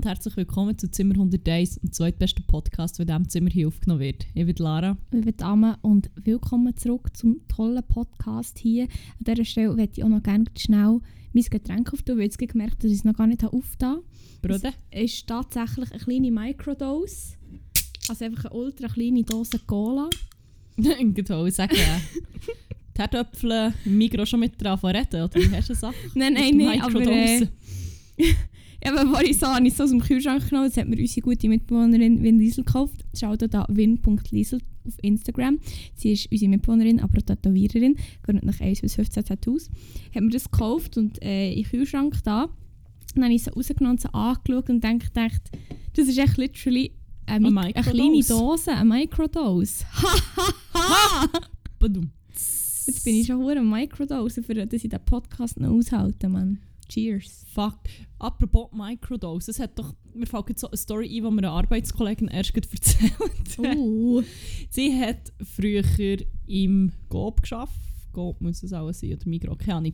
Und herzlich willkommen zu Zimmer 101, dem zweitbesten Podcast, der in diesem Zimmer hier aufgenommen wird. Ich bin Lara. Ich bin Amme und willkommen zurück zum tollen Podcast hier. An dieser Stelle möchte ich auch noch gerne schnell mein Getränk auftun, weil ich gemerkt dass ich es noch gar nicht aufgetan habe. Bruder? Es ist tatsächlich eine kleine Microdose. Also einfach eine ultra kleine Dose Cola. ich wollte sagen, die Herdöpfel im Mikro schon mit drauf reden, oder wie hast du das Nein, nein, nein, aber... Äh, ja, aber ich so, habe ich so aus dem Kühlschrank genommen, das hat mir unsere gute Mitbewohnerin Win Liesel gekauft. Schaut da win.liesel auf Instagram. Sie ist unsere Mitbewohnerin, aber auch Tätowiererin. Gehört nach 1 bis 15 Tattoos. Hat mir das gekauft und äh, im Kühlschrank da. dann habe ich sie rausgenommen und sie angeschaut und gedacht, das ist echt literally eine, eine, eine kleine Dose, eine Microdose. Ha, Jetzt bin ich schon eine Microdose, für dass ich den Podcast noch aushalte, Mann. Cheers. Fuck. Apropos Microdose, es hat doch, mir fällt jetzt so eine Story ein, die mir eine Arbeitskollegin erst erzählt hat. Uh. Sie hat früher im GOB geschafft. GOB muss es auch sein, oder Migros, keine Ahnung.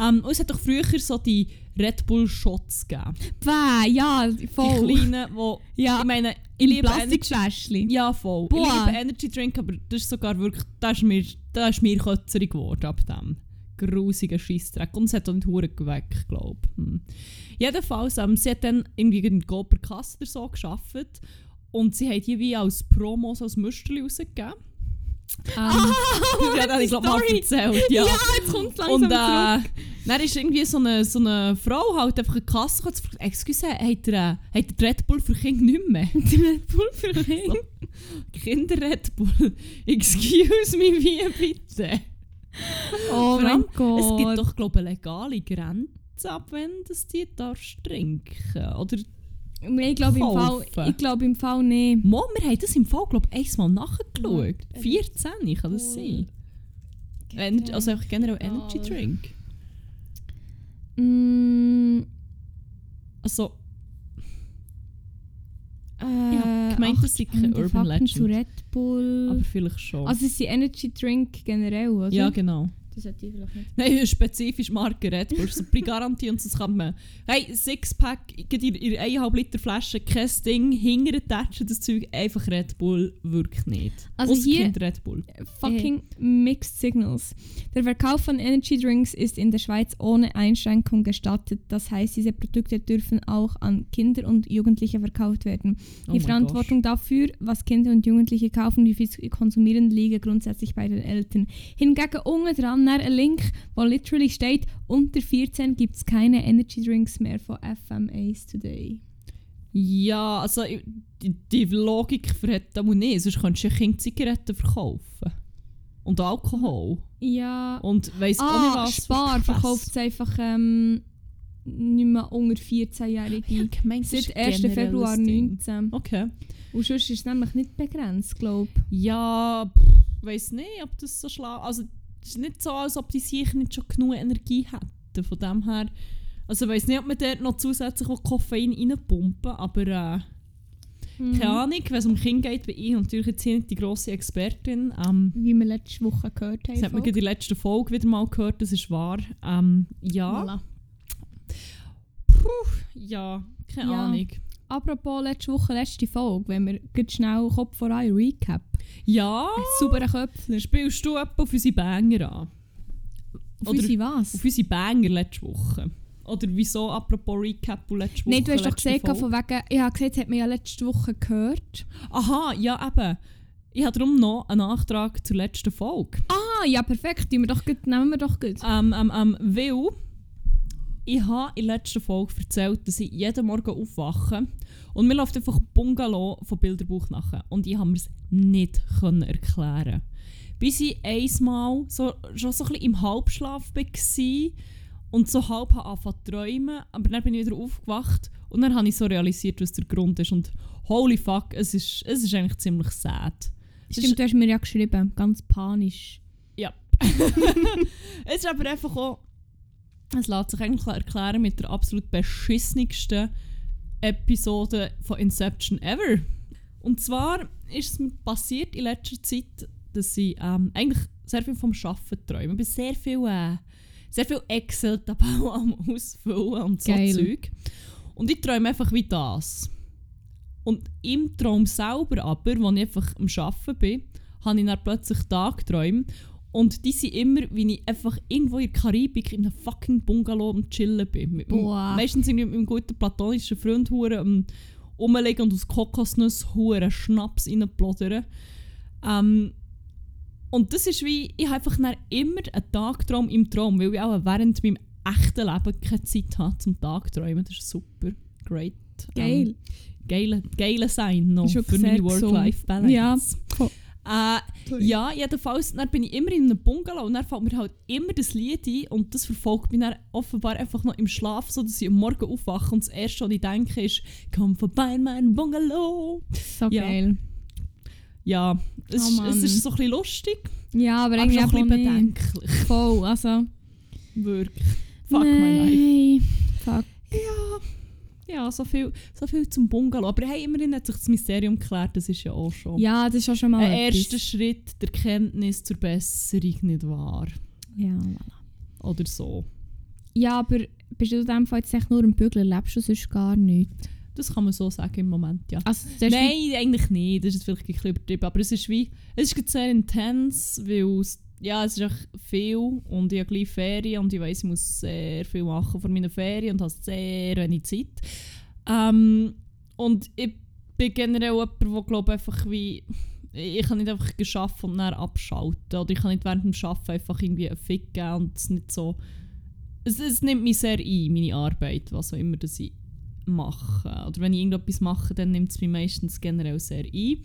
Ähm, und es hat doch früher so die Red Bull Shots gegeben. Bäh, ja, voll. Die kleinen, wo, ja, ich meine, ich liebe Plastikfläschchen. Ja, voll. Boah. Ich liebe Energy Drink, aber das ist sogar wirklich, da ist mir, da ist mir Kötzerig geworden ab dem grusiger Scheissdreck. Und es hat dann Huren geweckt, glaube ich. Hm. Jedenfalls, ähm, sie hat dann irgendwie in Gober Kaster so geschafft und sie hat die wie als Promos als Müsterli rausgegeben. Ähm, ah, ja, das ich glaube mal erzählt. Ja, ja jetzt kommt langsam Und äh, dann ist irgendwie so eine, so eine Frau halt einfach eine Kasse gekommen und «Excuse, hat der, hat der Red Bull für Kinder nicht mehr?» Red Bull für Kinder? So, Kinder-Red Bull. «Excuse me, wie bitte?» Oh mein Gott. Es gibt doch, glaube ich, legale Grenzen, ab wenn das die darfst trinken. Oder ich glaube im, Fall, glaub, im Fall nicht. Mo, wir haben das im Fall, glaube ich, einmal nachgeschaut. Ja. 14, kann das sein? Ener also einfach generell Energy Drink. Mm. Also... Äh, ich habe gemeint, das sei kein Urban Legend. zu Red Bull. Aber vielleicht schon. Also es ist Energy Drink generell, oder? Ja, genau. Das sollte ich vielleicht nicht. Nein, spezifisch Marke Red Bull. So Garantie und sonst kann man... Hey, Sixpack, in ihrer 1,5 Liter Flasche, kein Ding, hinterher tatschen das Zeug, einfach Red Bull wirkt nicht. Also Ausser hier... Red Bull. Fucking hey. Mixed Signals. Der Verkauf von Energy Drinks ist in der Schweiz ohne Einschränkung gestattet. Das heißt, diese Produkte dürfen auch an Kinder und Jugendliche verkauft werden. Oh Die Verantwortung gosh. dafür, was Kinder und Jugendliche kaufen, wie viel sie konsumieren, liege grundsätzlich bei den Eltern. Hingegen unten dran dann einen Link, wo literally steht, unter 14 gibt es keine Energy Drinks mehr von FMAs Today. Ja, also die, die Logik verhält das nicht, sonst könntest du ja Kind Zigaretten verkaufen. Und Alkohol. Ja. Und weiss ah, auch nicht was. Spar verkauft es einfach ähm, nicht mehr unter 14-Jährige. Ja, gemeint, Seit 1. Februar 19. Okay. Und sonst ist es nämlich nicht begrenzt, glaube ich. Ja, weiß nicht, ob das so schlau Also es ist nicht so, als ob die sicher nicht schon genug Energie hätten. Von dem her, also ich weiß nicht, ob man dort noch zusätzlich auch Koffein reinpumpen, aber äh, mhm. keine Ahnung, wenn es um Kinder geht, bin ich natürlich jetzt hier nicht die grosse Expertin. Ähm, Wie wir letzte Woche gehört haben. Das hat man in der letzten Folge wieder mal gehört, das ist wahr. Ähm, ja. Voilà. Puh, ja, keine ja. Ahnung. Apropos letzte Woche, letzte Folge, wenn wir ganz schnell Kopf voran Recap. Ja. Sauberer Köpfler. Spielst du etwa auf unsere Banger an? Auf Oder unsere was? Auf unsere Banger letzte Woche. Oder wieso, apropos Recap und letzte Woche? Nein, du hast doch gesagt, von wegen, ich habe gesagt, hat man ja letzte Woche gehört. Aha, ja eben. Ich habe darum noch einen Nachtrag zur letzten Folge. Ah, ja perfekt, nehmen wir doch gut. Nehmen wir doch gut. Ähm, ähm, ähm, weil ich habe in der letzten Folge erzählt, dass ich jeden Morgen aufwache und mir läuft einfach Bungalow von Bilderbuch nachher. Und ich konnte mir es nicht können erklären. Bis ich einmal so, schon so ein bisschen im Halbschlaf war und so halb angefangen zu träumen. Aber dann bin ich wieder aufgewacht und dann habe ich so realisiert, was der Grund ist. Und holy fuck, es ist, es ist eigentlich ziemlich sad. Stimmt, ist, du hast mir ja geschrieben, ganz panisch. Ja. es ist aber einfach auch es lässt sich eigentlich erklären mit der absolut beschissenigsten Episode von Inception ever. Und zwar ist es mir passiert in letzter Zeit, dass ich ähm, eigentlich sehr viel vom Arbeiten träume. Ich bin sehr viel, äh, sehr viel Excel-Tabellen am Ausfüllen und so Geil. Zeug. Und ich träume einfach wie das. Und im Traum selber aber, als ich einfach am Arbeiten bin, habe ich dann plötzlich Tagträume. Und die sind immer, wie ich einfach irgendwo in der Karibik in einem fucking Bungalow am Chillen bin. Mit, Boah. meistens irgendwie mit einem guten platonischen Freund hure am rumliegen und aus Kokosnuss hure Schnaps reinplodern. Ähm, und das ist wie, ich habe einfach immer einen Tagtraum im Traum, weil ich auch während meinem echten Leben keine Zeit habe zum Tagträumen. Das ist super. Great. Geil. Ähm, geile, geile Sein noch für meine. Work-Life-Balance. Ja, voll. Äh, ja, jedenfalls, dann bin ich immer in einem Bungalow und dann fällt mir halt immer das Lied ein und das verfolgt mich dann offenbar einfach noch im Schlaf, so dass ich am Morgen aufwache und das Erste, was ich denke, ist «Komm vorbei in mein Bungalow!» So Ja. geil. Ja, es, Oh ist, es ist so ein bisschen lustig, Ja, aber aber irgendwie schon ein auch bisschen bedenklich. Voll, also... Wirklich. Fuck my life. Nein. Fuck. Ja, ja so, viel, so viel zum Bungalow. Aber hey, immerhin hat sich das Mysterium geklärt, das ist ja auch schon Ja, das ist auch schon mal ein etwas. erster Schritt der Kenntnis zur Besserung, nicht wahr? Ja, voilà. Oder so. Ja, aber bist du in dem Fall jetzt echt nur im Bügeln? Lebst du sonst gar nicht? Das kann man so sagen im Moment, ja. Also, Nein, eigentlich nicht. Das ist vielleicht ein bisschen übertrieben. Aber es ist wie, es ist sehr intens, weil es, ja, es ist echt viel und ich habe gleich Ferien und ich weiss, ich muss sehr viel machen vor meinen Ferien und habe sehr wenig Zeit. Ähm, und ich bin generell jemand, der glaube einfach wie, ich kann nicht einfach geschafft und dann abschalten. Oder ich kann nicht während dem Arbeiten einfach irgendwie einen Fick geben und es nicht so... Es, es nimmt mich sehr ein, meine Arbeit, was auch immer das ich mache. Oder wenn ich irgendetwas mache, dann nimmt es mich meistens generell sehr ein.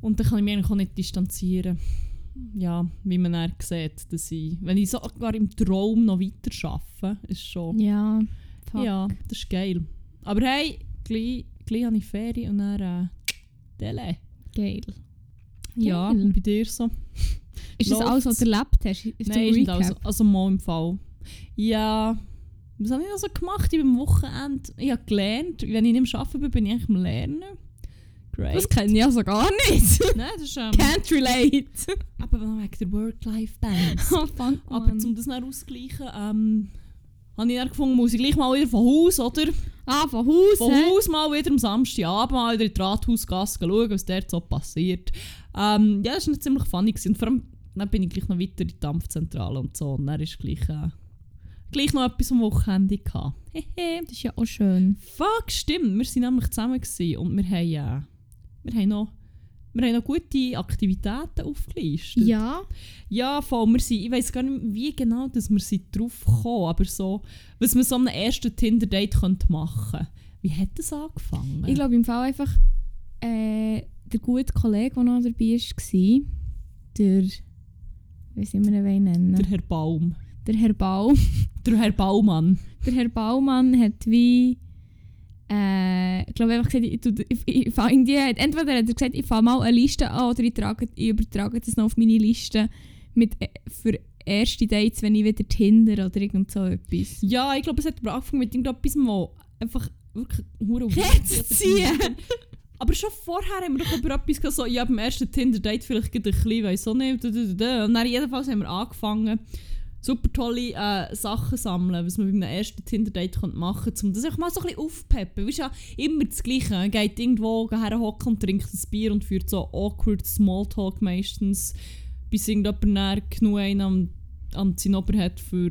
Und dann kann ich mich eigentlich auch nicht distanzieren. Ja, wie man dann sieht, dass ich, wenn ich sogar im Traum noch weiter arbeite, ist schon, Ja, fuck. ja, das ist geil. Aber hey, gleich, gleich habe ich Ferien und dann äh, Dele. Geil. Ja, Geil. und bei dir so? Ist das alles, was du erlebt hast? Ist Nein, ist also, also mal im Fall. Ja, was habe ich noch so gemacht? Ich bin am Wochenende, ich habe gelernt, wenn ich nicht am Arbeiten bin, bin ich eigentlich am Lernen. Great. Das kenne ich also gar nicht. Nein, das ist ähm, Can't relate. aber wegen der Work-Life-Balance. oh, fuck, aber um das dann auszugleichen, ähm, habe ich dann gefunden, muss ich gleich mal wieder von Haus, oder? Ah, von Haus, Von hä? Haus mal wieder am Samstagabend mal wieder in die Rathausgasse schauen, was dort so passiert. Ähm, ja, das war ziemlich funny. Gewesen. Und vor allem dann bin ich gleich noch weiter in die Dampfzentrale und so. Und dann ist gleich, äh, gleich noch etwas am Wochenende gehabt. Hehe. Das ist ja auch schön. Fuck, stimmt. Wir waren nämlich zusammen und wir haben, äh, wir haben noch wir haben noch gute Aktivitäten aufgelistet. Ja. Ja, voll. Wir sind, ich weiß gar nicht, wie genau dass wir sind drauf kommen, aber so, was man so am ersten Tinder-Date machen könnte. Wie hat das angefangen? Ich glaube im Fall einfach, äh, der gute Kollege, der noch dabei war, der, wie soll man ihn nennen? der Herr Baum. Der Herr Baum. Der Herr Baumann. Der Herr Baumann hat wie, äh, ich glaube einfach gesagt, ich, ich, ich, ich irgendwie, entweder hat er gesagt, ich fange mal eine Liste an oder ich, trage, ich übertrage das noch auf meine Liste mit, äh, für erste Dates, wenn ich wieder Tinder oder irgend so etwas. Ja, ich glaube, es hat aber angefangen mit irgendetwas, wo einfach wirklich hure ziehen. Aber schon vorher haben wir doch über etwas gesagt, so, ja, beim ersten Tinder-Date vielleicht gerade ein bisschen, weiss auch nicht. Und dann jedenfalls haben wir angefangen, super tolle äh, Sachen sammeln, was man beim ersten Tinder-Date machen könnte, um das einfach mal so ein bisschen aufpeppen. Weißt ja, immer das Gleiche. Man geht irgendwo herhocken und trinkt ein Bier und führt so awkward Smalltalk meistens, bis irgendjemand dann genug einen am, am Zinnober hat, für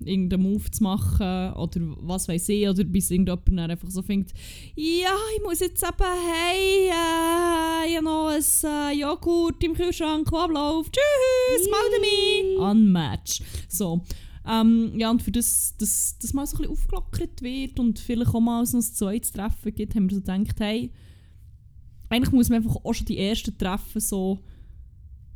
irgendeinen Move zu machen oder was weiß ich, oder bis irgendjemand dann einfach so findet, ja, ich muss jetzt eben, hey, äh, ich habe noch ein äh, Joghurt im Kühlschrank, der abläuft, tschüss, melde mich, unmatch. So. Ähm, ja, und für das, dass das mal so ein bisschen aufgelockert wird und vielleicht auch mal so ein zweites Treffen gibt, haben wir so gedacht, hey, eigentlich muss man einfach auch schon die ersten Treffen so,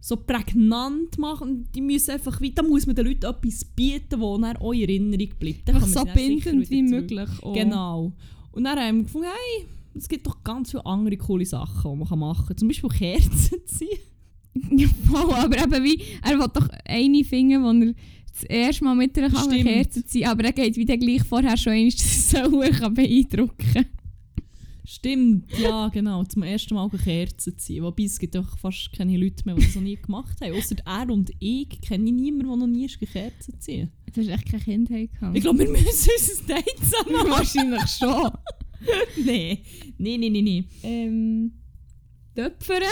so prägnant machen. Und Die müssen einfach, wie- da muss man den Leuten etwas bieten, das dann auch in Erinnerung bleibt. Dann kann so bindend wieder wie möglich. auch. Genau. Und dann haben wir gefunden, hey, es gibt doch ganz viele andere coole Sachen, die man machen kann. Zum Beispiel Kerzen ziehen. Ja, voll, aber eben wie, er will doch eine finden, wo er das erste Mal mit einer kann. Kerze ziehen aber er geht wie der gleich vorher schon einmal, dass er so kann beeindrucken Stimmt, ja, genau. Zum ersten Mal Kerzen ziehen. Wobei es gibt doch fast keine Leute mehr, die das noch nie gemacht haben. Außer er und ich kenne niemanden, der noch nie Kerzen ziehen Du hast echt kein Kindheit gehabt. Ich glaube, wir müssen unser Date zusammen wahrscheinlich schon. Nein, nein, nein, nein. nein. ähm, Töpfern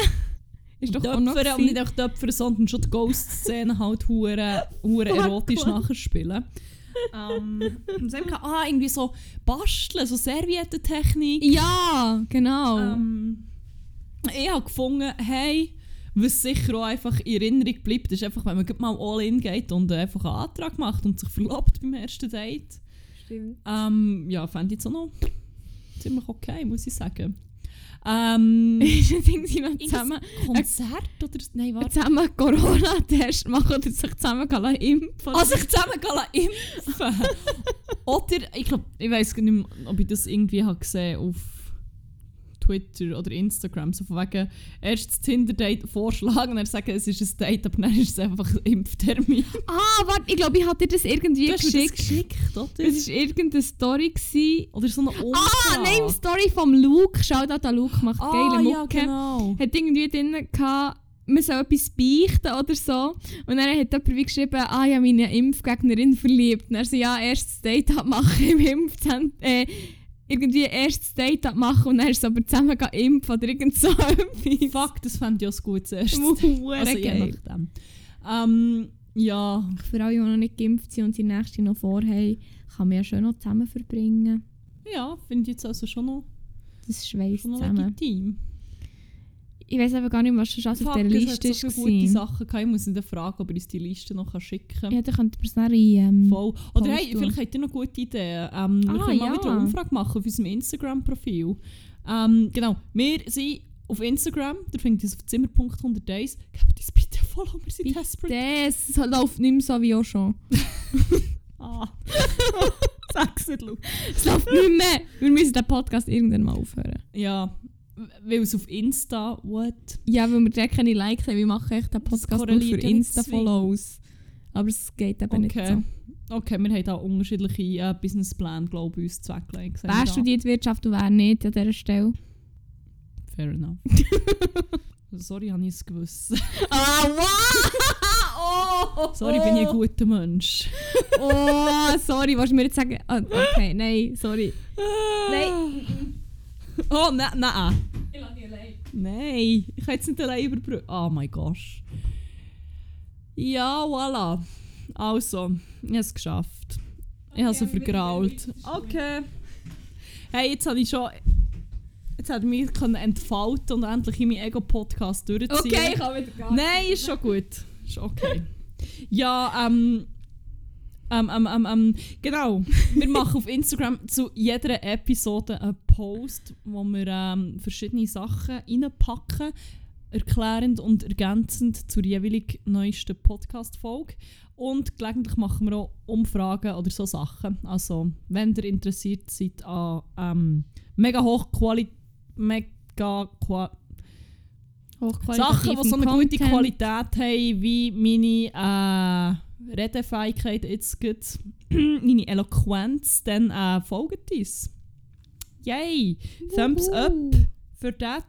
ist doch auch noch Töpfern, und nicht auch Töpfern, sondern schon die Ghost-Szene halt hure, hure erotisch nachspielen. Ähm, haben ah, irgendwie so basteln, so Serviettentechnik. Ja, genau. Ähm, ich habe gefunden, hey, was sicher auch einfach in Erinnerung bleibt, ist einfach, wenn man mal all in geht und einfach einen Antrag macht und sich verlobt beim ersten Date. Stimmt. Ähm, ja, fände ich jetzt auch noch ziemlich okay, muss ich sagen. Ähm, Ist Ding, sie noch zusammen, Konzert oder... Nein, warte. zusammen Corona-Test machen oder sich zusammen impfen. Also ich zusammen impfen. oder, ich glaube, ich weiß gar nicht mehr, ob ich das irgendwie habe gesehen auf Twitter oder Instagram, so von wegen erst das Tinder-Date vorschlagen und dann sagen, es ist ein Date, aber dann ist es einfach ein Impftermin. Ah, warte, ich glaube, ich hatte dir das irgendwie Du hast mir das geschickt. geschickt, oder? Es war irgendeine Story. Gewesen. Oder so eine Umfrage. Ah, nein, Story vom Luke. Schau da, der Luke macht ah, geile ja, Mucke. genau. Hat irgendwie drin gehabt, man soll etwas beichten oder so. Und dann hat jemand wie geschrieben, ah, ich habe meine Impfgegnerin verliebt. Und er so, ja, erstes Date abmachen im Impfzentrum. Äh, irgendwie erstes Date abmachen und dann aber zusammen gehen impfen oder irgend so etwas. Fuck, das fände ich auch erstes. Hure Also je nachdem. Ähm, ja, Für alle, die noch nicht geimpft sind und die nächste noch vorhaben, kann man ja schon noch zusammen verbringen. ja, finde ich jetzt also schon noch, Das schon noch zusammen. legitim. Ich weiß aber gar nicht, was schon auf Fuck, dieser es Liste hat so ist. viele gute Sachen gehabt. Ich muss ihn fragen, ob er uns die Liste noch schicken kann. Ja, dann könnte man es in... Ähm, Voll. Oder hey, vielleicht habt ihr noch gute Ideen. Ähm, wir Ah, können mal ja. wieder eine Umfrage machen auf unserem Instagram-Profil. Ähm, genau, wir sind auf Instagram, da findet ihr es auf zimmer.101. Gebt uns bitte Follow, wir sind Bitte. desperate. Das läuft nicht mehr so wie auch schon. Ah. Sag's nicht. Es läuft nicht mehr. Wir müssen den Podcast irgendwann mal aufhören. Ja, weil es auf Insta, what? Ja, weil wir direkt keine Likes haben. Wir machen echt den Podcast nur für nicht Insta-Follows. Aber es geht eben nicht Okay. so. Okay, wir haben da unterschiedliche äh, Businesspläne, glaube ich, uns zweckgelegt. Wer studiert Wirtschaft und wer nicht an dieser Stelle? Fair enough. Sorry, habe ich es gewusst. Ah, wow! oh, Sorry, bin ich ein guter Mensch. Oh, sorry, willst du mir jetzt sagen... Ah, okay, nein, sorry. Nein. Oh, nein, nein. Ich lasse dich allein. Nein, ich kann jetzt nicht allein überbrücken. Oh mein Gott. Ja, voilà. Also, ich habe es geschafft. Ich habe es Okay, vergrault. Okay. Hey, jetzt habe ich schon... Jetzt hat mich können entfalten und endlich in meinen Ego-Podcast durchziehen. Okay, ich kann wieder gar Nein, ist schon gut. Ist okay. ja, ähm. Ähm, ähm, ähm, genau. Wir machen auf Instagram zu jeder Episode einen Post, wo wir ähm, verschiedene Sachen reinpacken, erklärend und ergänzend zur jeweilig neuesten Podcast-Folge. Und gelegentlich machen wir auch Umfragen oder so Sachen. Also, wenn ihr interessiert seid an ähm, mega hochquali mega qua Sachen, die so eine gute Qualität haben, wie meine äh, Redefähigkeit jetzt gut, meine Eloquenz, dann äh, folgt uns. Yay! Thumbs up für das.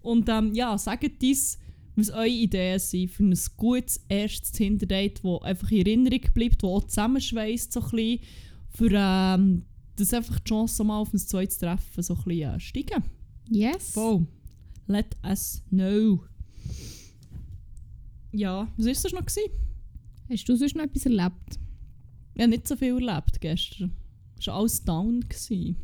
Und ähm, ja, sagt uns, was eure Ideen sind für ein gutes erstes Tinder-Date, das einfach in Erinnerung bleibt, das auch zusammenschweißt, so ein bisschen, für ähm, dass einfach die Chance mal auf ein zweites Treffen so ein bisschen äh, steigen. Yes. Voll. Let us know. Ja, was war das noch? Gewesen? Hast du sonst noch etwas erlebt? Ich habe nicht so viel erlebt gestern. Es war alles down. Gewesen.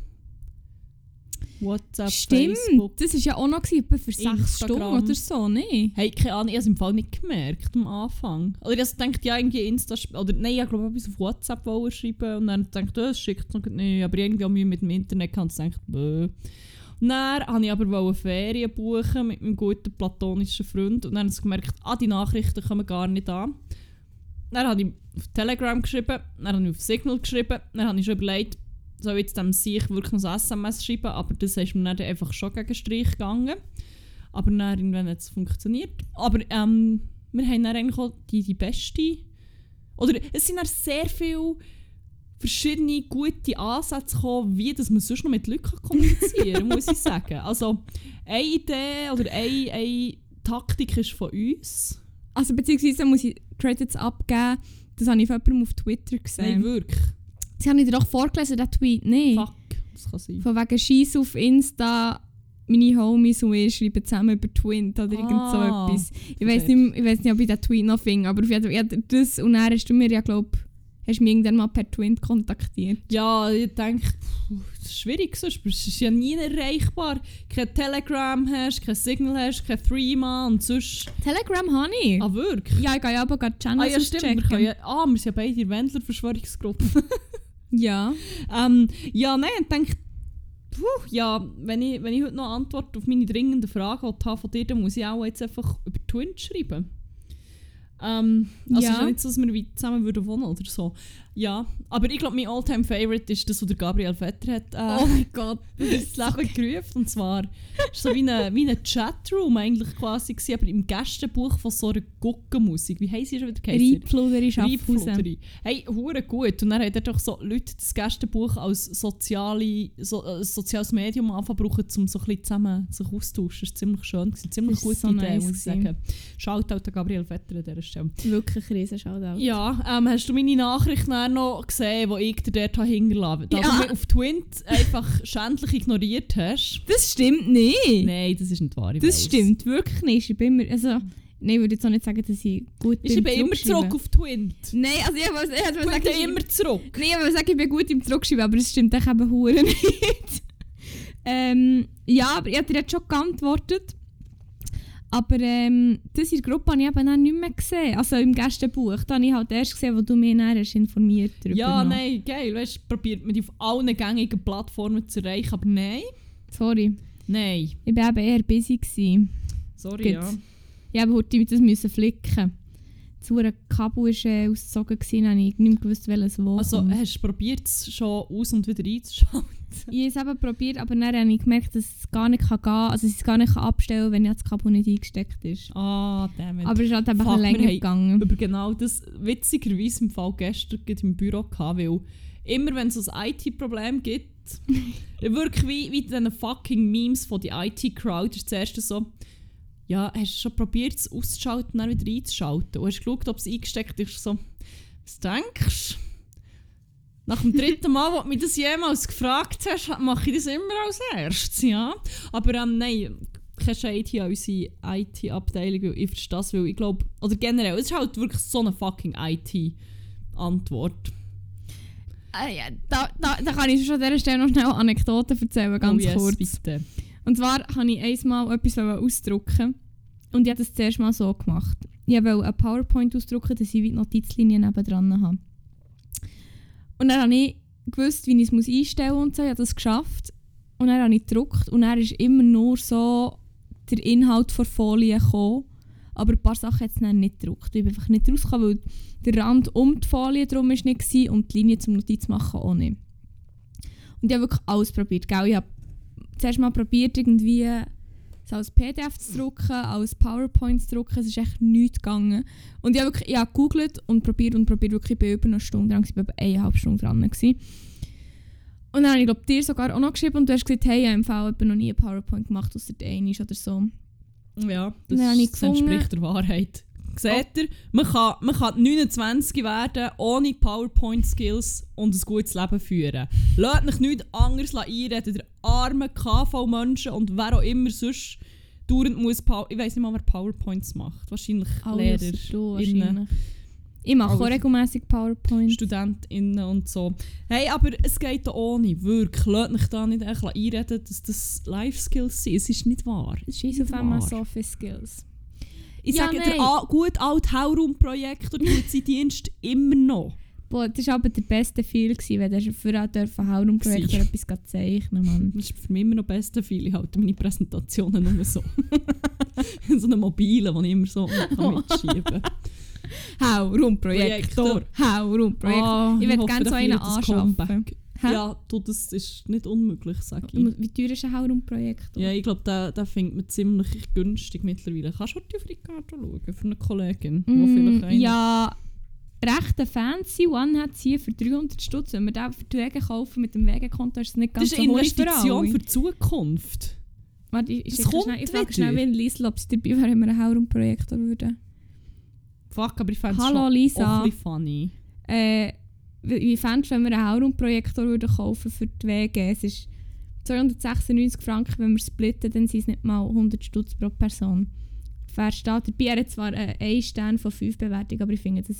WhatsApp, Stimmt, Facebook. das war ja auch noch gewesen, für sechs. Stunden oder so, ne? Hey, keine Ahnung, ich habe es im Fall nicht gemerkt am Anfang. Oder ich dachte, ja, irgendwie Insta... Oder nein, ich glaube, etwas auf WhatsApp schreiben und dann dachte ich, das schickt es noch nicht. Aber irgendwie auch mit dem Internet gehabt und dachte, bäh. Dann wollte ich aber Ferien buchen mit meinem guten platonischen Freund und dann habe ich gemerkt, ah, die Nachrichten kommen gar nicht an. Dann habe ich auf Telegram geschrieben, dann habe ich auf Signal geschrieben, dann habe ich schon überlegt, soll ich jetzt dem sich wirklich noch ein SMS schreiben, aber das ist mir dann einfach schon gegen Strich gegangen. Aber dann irgendwann hat es funktioniert. Aber ähm, wir haben dann eigentlich auch die, die beste... Oder es sind dann sehr viele verschiedene gute Ansätze gekommen, wie dass man sonst noch mit Leuten kommunizieren kann, muss ich sagen. Also, eine Idee oder eine, eine Taktik ist von uns. Also beziehungsweise muss ich Credits abgeben, das habe ich von jemandem auf Twitter Nein, gesehen. wirklich. Sie haben dir doch vorgelesen, den Tweet, nee. Fuck, das kann sein. Von wegen Scheiß auf Insta, meine Homies und ich schreiben zusammen über Twint oder irgend so Ah, etwas. Ich weiß nicht, ich weiss nicht, ob ich den Tweet noch finde, aber auf jeden Fall, ja, das und dann hast du mir ja, glaube hast du mich irgendwann mal per Twint kontaktiert. Ja, ich denke, das ist schwierig sonst. Es ist ja nie erreichbar. Kein Telegram hast, kein Signal hast, kein Threema und sonst... Telegram habe ich. Ah, wirklich? Ja, ich gehe ja aber gerade Ah, Channels ja, stimmt. Wir auschecken. können ja, ah, wir sind ja beide in Wendler-Verschwörungsgruppe. Ja. ähm, ja, nein, ich denke, puh, ja, wenn ich, wenn ich heute noch Antwort auf meine dringende Frage habe von dir, dann muss ich auch jetzt einfach über Twint schreiben. Ähm, also Ja. es ist ja nicht so, dass wir wie zusammen würden wohnen oder so. Ja, aber ich glaube, mein Alltime favorite ist das, was der Gabriel Vetter hat äh, Oh mein Gott. ins Leben gerufen. Und zwar ist so wie eine, wie eine Chatroom eigentlich quasi gewesen, aber im Gästebuch von so einer Guckenmusik. Wie heisst sie schon wieder geheißen? Reitfluderi Schaffhausen. Hey, hure gut. Und dann haben dort doch so Leute das Gästebuch als soziale, so, äh, soziales Medium anfangen brauchen, um so ein bisschen zusammen sich austauschen. Das war ziemlich schön. Gewesen. Ziemlich Das gute ist so Idee, nice muss ich sagen. Schaut an Gabriel Vetter an dieser Stelle. Wirklich ein riesen Shoutout. Ja, ähm, hast du meine Nachricht dann noch gesehen, die ich dir dort habe hinterlassen habe? Da Ja. du mich auf Twint einfach schändlich ignoriert hast. Das stimmt nicht. Nein, das ist nicht wahr. ich das weiss. stimmt wirklich nicht. Ich bin immer, also, nein, ich würde jetzt auch nicht sagen, dass ich gut Ich bin. bin immer zurück auf Twint. Nein, also ich wollte ich wollte Ich sagen, bin ich- immer zurück. Nein, ich wollte sagen, ich bin gut im Zurückschreiben, aber es stimmt echt eben hure nicht. ähm, ja, aber ich habe dir jetzt schon geantwortet. Aber ähm, das in der Gruppe habe ich eben dann nicht mehr gesehen. Also im Gästebuch. Da habe ich halt erst gesehen, wo du mich dann hast informiert darüber. Ja, noch. nein, geil. Weißt du, probiert man die auf allen gängigen Plattformen zu erreichen, aber nein. Sorry. Nein. Ich war eben eher busy. Gewesen. Sorry, Gut. ja. Ich habe heute das müssen flicken. Zu einem Kabel war äh, ausgezogen, gewesen, habe ich nicht mehr gewusst, welches wo Also hast du probiert es schon aus- und wieder einzuschalten? Ich habe es eben probiert, aber dann habe ich gemerkt, dass es gar nicht kann gehen kann. Also es gar nicht kann abstellen kann, wenn ja das Kabel nicht eingesteckt ist. Ah, damit. Aber es ist halt ein wir länger gegangen. über genau das witzigerweise im Fall gestern im Büro gehabt, weil immer wenn es ein IT-Problem gibt, wirklich wie, wie diese fucking Memes von der IT-Crowd ist zuerst so, ja, hast du schon probiert es auszuschalten und dann wieder einzuschalten? Und hast geschaut, ob es eingesteckt ist? So, was denkst du? Nach dem dritten Mal, wo du mich das jemals gefragt hast, mache ich das immer als erstes, ja. Aber ähm, nein, kein Shade hier an unsere IT-Abteilung, weil ich verstehe das, weil ich glaube, oder generell, es ist halt wirklich so eine fucking IT-Antwort. Ah, ja, da, da, da kann ich schon an dieser Stelle noch schnell Anekdoten erzählen, ganz oh yes, kurz. bitte. Und zwar habe ich einmal etwas ausdrucken und ich habe das zuerst mal so gemacht. Ich wollte eine PowerPoint ausdrucken, dass ich die Notizlinie nebendran habe. Und dann habe ich gewusst, wie ich es einstellen muss und so. Ich habe das geschafft. Und dann habe ich gedruckt und dann ist immer nur so der Inhalt der Folie gekommen. Aber ein paar Sachen hat es nicht gedruckt. Ich bin einfach nicht rausgekommen, weil der Rand um die Folie drum ist nicht war und die Linie zum Notiz machen auch nicht. Und ich habe wirklich alles probiert. Gell? Ich habe zuerst mal probiert, irgendwie es als PDF zu drucken, als PowerPoint zu drucken. Es ist echt nichts gegangen. Und ich habe wirklich ich habe gegoogelt und probiert und probiert. Wirklich, ich bin über eine Stunde dran. Ich war etwa eineinhalb Stunden dran. Gewesen. Und dann habe ich glaub, dir sogar auch noch geschrieben und du hast gesagt, hey, ich habe im noch nie ein PowerPoint gemacht, außer der eine oder so. Ja, das, das gefunden- entspricht der Wahrheit. Seht ihr, man kann, man kann 29 werden ohne PowerPoint-Skills und ein gutes Leben führen. Lasst euch nichts anderes einreden. Der arme KV-Menschen und wer auch immer sonst dauernd muss... Pow ich weiß nicht mal, wer PowerPoints macht. Wahrscheinlich ausser Lehrer, du wahrscheinlich. Ich mache auch Aber- regelmäßig PowerPoint. StudentInnen und so. Hey, aber es geht da ohne. Wirklich. Lasst euch da nicht einreden, dass das Life-Skills sind. Es ist nicht wahr. Scheiß auf Wahr. MS Office Skills. Ich Ja, sage, nein. der a- gut alte Hauraum-Projektor tut seinen Dienst immer noch. Boah, das war aber der beste Feel, gewesen, wenn du für dürfen Hauraumprojektor etwas zeichnen Mann. Das ist für mich immer noch das beste Viel. Ich halte meine Präsentationen nur so. so eine mobile, die ich immer so mitschieben kann. Hauraumprojektor. Hauraumprojektor. Ah, ich würde gerne so der einen anschaffen. Comeback. Hä? Ja, du, das ist nicht unmöglich, sage ich. Wie teuer ist ein Hauraumprojektor? Ja, ich glaube, den findet man ziemlich günstig mittlerweile. Kannst du heute auf die Karte schauen für eine Kollegin, Mm, vielleicht ja, recht fancy One hat hier für 300 Stutz. Wenn wir den für die Wege kaufen mit dem Wegekonto, ist es nicht Das ganz ist so eine Honig für Investition für die Zukunft. Warte, ich, ich, Das schicke kommt schnell, ich frage schnell Win Liesl, ob sie dabei wäre, wenn wir einen Haurum-Projektor würden. Fuck, aber ich fände es Hallo schon Lisa. ein funny. Äh, wie fändest du, wenn wir einen Haurum-Projektor würden kaufen für die Wege? Es ist 296 Franken, wenn wir splitten, dann sind es nicht mal 100 Stutz pro Person. Wer steht dabei? Er hat zwar äh, einen Stern von 5 Bewertungen, aber ich finde das...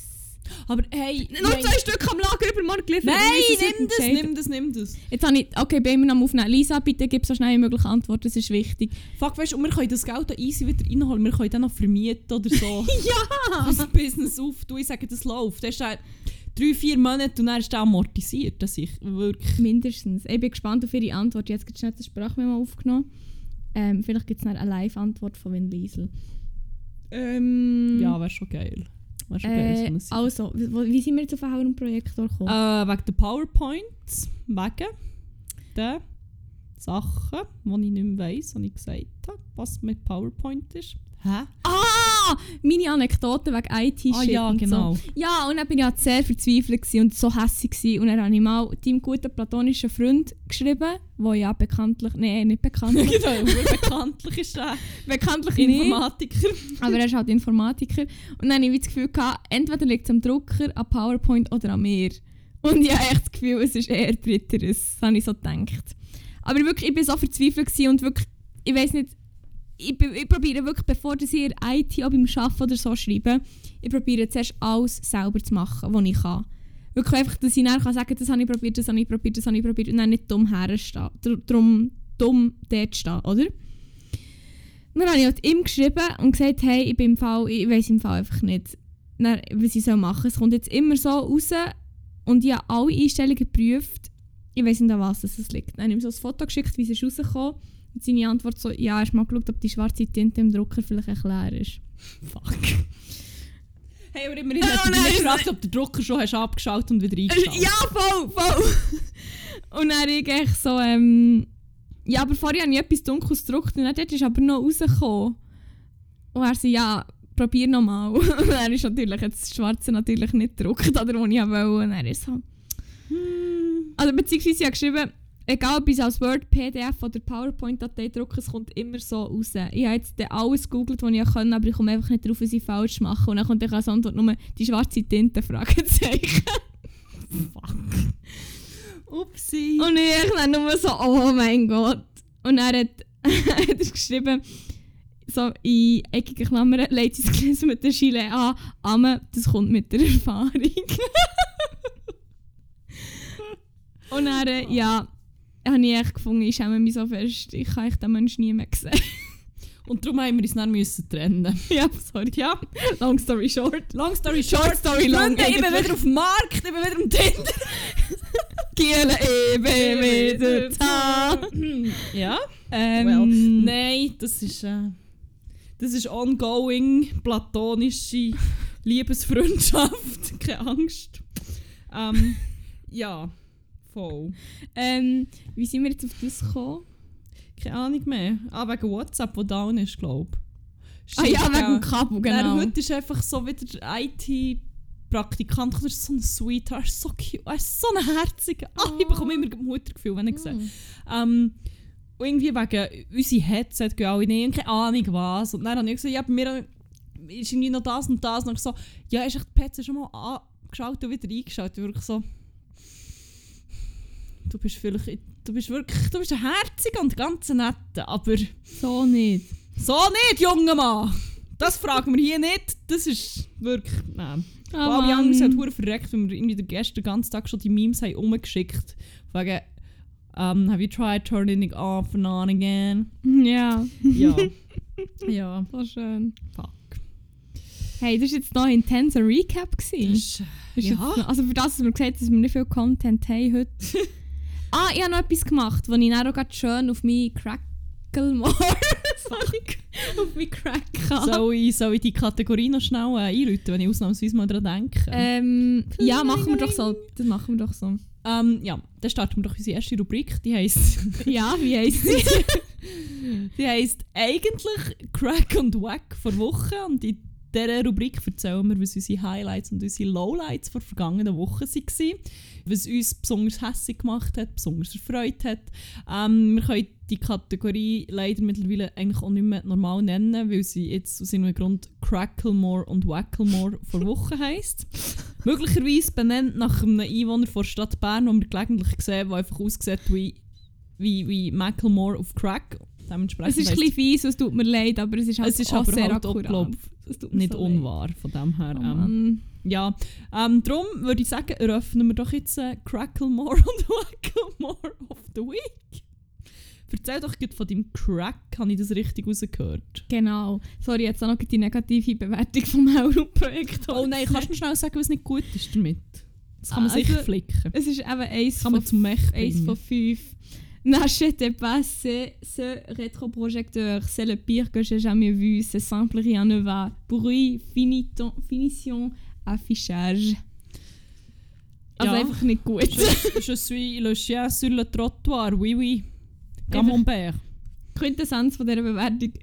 Aber hey... Nur zwei Stück am Lager übermorgen geliefert. Nein, nimm das, nimm das, nimm das. Jetzt habe ich... Okay, bei mir am Aufnehmen. Lisa, bitte gib so schnell wie möglich Antwort, das ist wichtig. Fuck, weißt du, und wir können das Geld da easy wieder reinholen. Wir können dann noch vermieten oder so. ja! das Business auf. Du, ich sage, das läuft. Das ist halt drei, vier Monate und dann ist der amortisiert. Das ich wirklich... Mindestens. Ich bin gespannt auf Ihre Antwort. Jetzt gibt es schnell die Sprachmemo aufgenommen. Ähm, vielleicht gibt es eine Live-Antwort von Win Liesel. Ähm, Ja, wäre schon geil. Wäre schon geil, so äh, eine also, wie, sind wir jetzt auf einen Haurum-Projektor gekommen? Äh, wegen der PowerPoints, wegen den Sachen, die ich nicht mehr weiss, die ich gesagt habe, was mit PowerPoint ist. Hä? Ah! Meine Anekdote wegen IT-Shit Ah ja, und genau. So. Ja, und dann bin ich halt sehr verzweifelt und so hässlich gewesen. Und dann habe ich mal deinem guten platonischen Freund geschrieben, der ja bekanntlich... Nein, nicht bekanntlich. genau, bekanntlich ist der bekanntlich nicht. Informatiker. Aber er ist halt Informatiker. Und dann hatte ich das Gefühl, gehabt, entweder liegt es am Drucker, am PowerPoint oder an mir. Und ich habe echt das Gefühl, es ist eher Dritteres. Das habe ich so gedacht. Aber wirklich, ich war so verzweifelt und wirklich, ich weiß nicht, ich, ich probiere wirklich, bevor ich ihr IT auch beim Arbeiten oder so schreibe, ich probiere zuerst alles selber zu machen, was ich kann. Wirklich einfach, dass ich kann sagen das habe ich probiert, das habe ich probiert, das habe ich probiert und dann nicht dumm herstehen. Darum dumm dort stehen, oder? Dann habe ich halt ihm geschrieben und gesagt, hey, ich bin im Fall, ich weiß im Fall einfach nicht, dann, was ich soll machen Es kommt jetzt immer so raus und ich habe alle Einstellungen geprüft. Ich weiß nicht, an was es liegt. Dann habe ich ihm so ein Foto geschickt, wie es ist rausgekommen Und seine Antwort so, ja, hast mal geschaut, ob die schwarze Tinte im Drucker vielleicht ein leer ist. Fuck. Hey, aber immerhin Oh, hat er nein, dich gefragt, ob der Drucker schon hast abgeschaltet und wieder eingeschaltet. Ja, voll, voll. und dann ich echt so, ähm, ja, aber vorher habe ich etwas Dunkles gedruckt und dann dort ist aber noch rausgekommen. Und er so, ja, probier nochmal. und dann ist natürlich jetzt das Schwarze natürlich nicht gedruckt, oder wo ich wollte. Und er ist so, Hm. also beziehungsweise ich habe geschrieben, egal ob ich es als Word, PDF oder PowerPoint-Datei drucke, es kommt immer so raus. Ich habe jetzt alles gegoogelt, was ich konnte, aber ich komme einfach nicht darauf, was ich falsch mache. Und dann kommt dann als Antwort nur die schwarze Tinte, Fragezeichen. Fuck. Upsi. Und ich dann nur so, oh mein Gott. Und er hat, hat er geschrieben, so in eckigen Klammern, legt das Glas mit der Chile an, Amme, das kommt mit der Erfahrung. Und dann, äh, ja, habe ich echt gefunden, ich schäme mich so fest, ich kann den Menschen nie mehr sehen. Und darum haben wir uns dann müssen trennen. ja, sorry. Ja, Long story short. long story Short short. story long. Freunde, ich bin wieder auf dem Markt, ich bin wieder am Tinder. Giele, ich bin wieder da. ja? Ähm, Well, nein, das ist, äh, das ist ongoing, platonische Liebesfreundschaft. Keine Angst. Ähm, ja, voll. ähm, wie sind wir jetzt auf das gekommen? Keine Ahnung mehr. Ah, wegen WhatsApp, wo down ist, glaube ich. Ah ja, wegen dem Kabel, Genau. genau. heute ist einfach so wieder der IT-Praktikant. Das ist so ein Sweetheart, er so cute, er ist so ein herziger. Ah, ich bekomme immer Muttergefühl, wenn ich sehe. Mm. Ähm, und irgendwie wegen unsere Headset gehen alle nicht, keine Ahnung was. Und dann habe ich gesagt, ja, bei mir ist irgendwie noch das und das. Und ich so, ja, ist echt die PC schon mal angeschaut und wieder eingeschaltet. Wirklich so, du bist vielleicht, du bist wirklich, du bist ein herziger und ganz netter, aber So nicht. so nicht, junger Mann. Das fragen wir hier nicht. Das ist wirklich, nein. Oh, alle anderen sind halt verreckt, weil wir irgendwie den gestern den ganzen Tag schon die Memes haben umgeschickt. Wegen, um, have you tried turning it off and on again? Ja, Ja. ja. so schön. Fuck. Hey, das war jetzt noch ein intenser Recap. Gewesen. Das ist, Ist ja. noch- also für das, dass wir gesagt haben, dass wir nicht viel Content haben heute. ah, ich habe noch etwas gemacht, wo ich dann auch schön auf meinen Crackle Sorry. auf meinen Crack soll, ich, soll ich die Kategorie noch schnell äh, einläuten, wenn ich ausnahmsweise mal daran denke? Ähm, ja, machen wir doch so. Das machen wir doch so. Ähm, ja, dann starten wir doch unsere erste Rubrik. Die heisst, Ja, wie heisst sie? die heisst eigentlich Crack und Wack vor Woche. Und ich dieser Rubrik erzählen wir, was unsere Highlights und unsere Lowlights vor vergangenen Wochen waren. Was uns besonders hässlich gemacht hat, besonders erfreut hat. Ähm, wir können die Kategorie leider mittlerweile eigentlich auch nicht mehr normal nennen, weil sie jetzt aus irgendeinem Grund Cracklemore und Wacklemore vor Wochen heisst. Möglicherweise benannt nach einem Einwohner der Stadt Bern, den wir gelegentlich sehen, der einfach aussieht wie, wie, wie Macklemore auf Crack. Es ist ein bisschen fies, es tut mir leid, aber es ist halt es ist auch sehr halt akkurat. nicht so unwahr von dem her. Oh ähm, ja, ähm, darum würde ich sagen, eröffnen wir doch jetzt äh, Cracklemore und Wacklemore of the Week. Erzähl doch von deinem Crack, habe ich das richtig rausgehört? Genau. Sorry, jetzt auch noch die negative Bewertung vom Euro-Projekt. Oh nein, kannst du mir schnell sagen, was nicht gut ist damit? Das kann man Ah, sicher also- flicken. Es ist eben eins von, eins von fünf. N'achetez pas ce, ce rétroprojecteur, c'est le pire que j'ai jamais vu, c'est simple, rien ne va. Bruit, finiton, finition, affichage. Ja. gut. je, je suis le chien sur le trottoir, oui, oui. Camembert. Quintessenz von dieser Bewertung.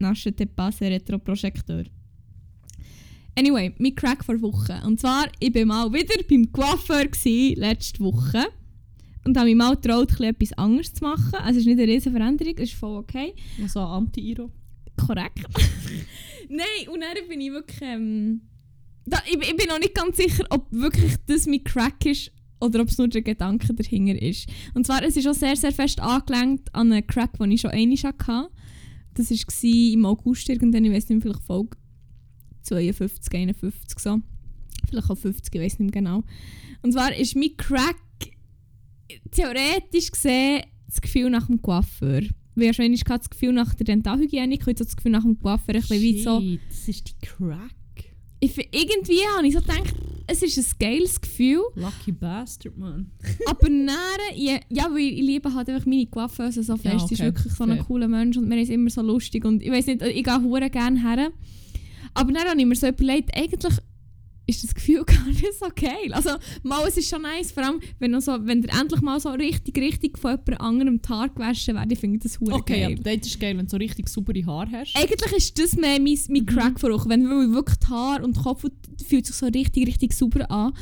N'achetez pas ce rétroprojecteur. Anyway, mein Crack vor Woche. Und zwar, ich war mal wieder beim Coiffeur letzte Woche. Und habe mich mal getraut, etwas anderes zu machen. Also es ist nicht eine riesen Veränderung, es ist voll okay. Also Anti-Iro. Korrekt. Nein, und dann bin ich wirklich... Ähm, da, ich, ich bin noch nicht ganz sicher, ob wirklich das mein Crack ist oder ob es nur der Gedanke dahinter ist. Und zwar, es ist auch sehr, sehr fest angelenkt an einen Crack, den ich schon einmal hatte. Das war im August irgendwann, ich weiß nicht, vielleicht Folge 52, 51 so. Vielleicht auch 50, ich weiß nicht mehr genau. Und zwar ist mein Crack theoretisch gesehen das Gefühl nach dem Coiffeur. Schon einmal hatte das Gefühl nach der Dentalhygiene, ich heute so das Gefühl nach dem Coiffeur ein bisschen wie so... Das ist die Crack. Ich, irgendwie habe ich so gedacht, es ist ein geiles Gefühl, Lucky Bastard, man. aber näher, ja, ja, weil ich liebe halt einfach meine Coiffeuse so fest. Sie ist okay, wirklich so ein fair. cooler Mensch und mir ist immer so lustig und ich weiß nicht, ich gehe hure gerne her. Aber dann habe ich mir so überlegt, eigentlich ist das Gefühl gar nicht so geil. Also mal, es ist schon nice, vor allem wenn, noch so, wenn ihr endlich mal so richtig, richtig von jemand anderem die Haare gewaschen werdet, ich finde das hure Okay, geil. ja, das ist geil, wenn du so richtig saubere Haare hast. Eigentlich ist das mehr mein, mein Mhm. Crack vor Woche. Wenn weil wirklich die Haare und Kopf fühlt sich so richtig, richtig sauber an.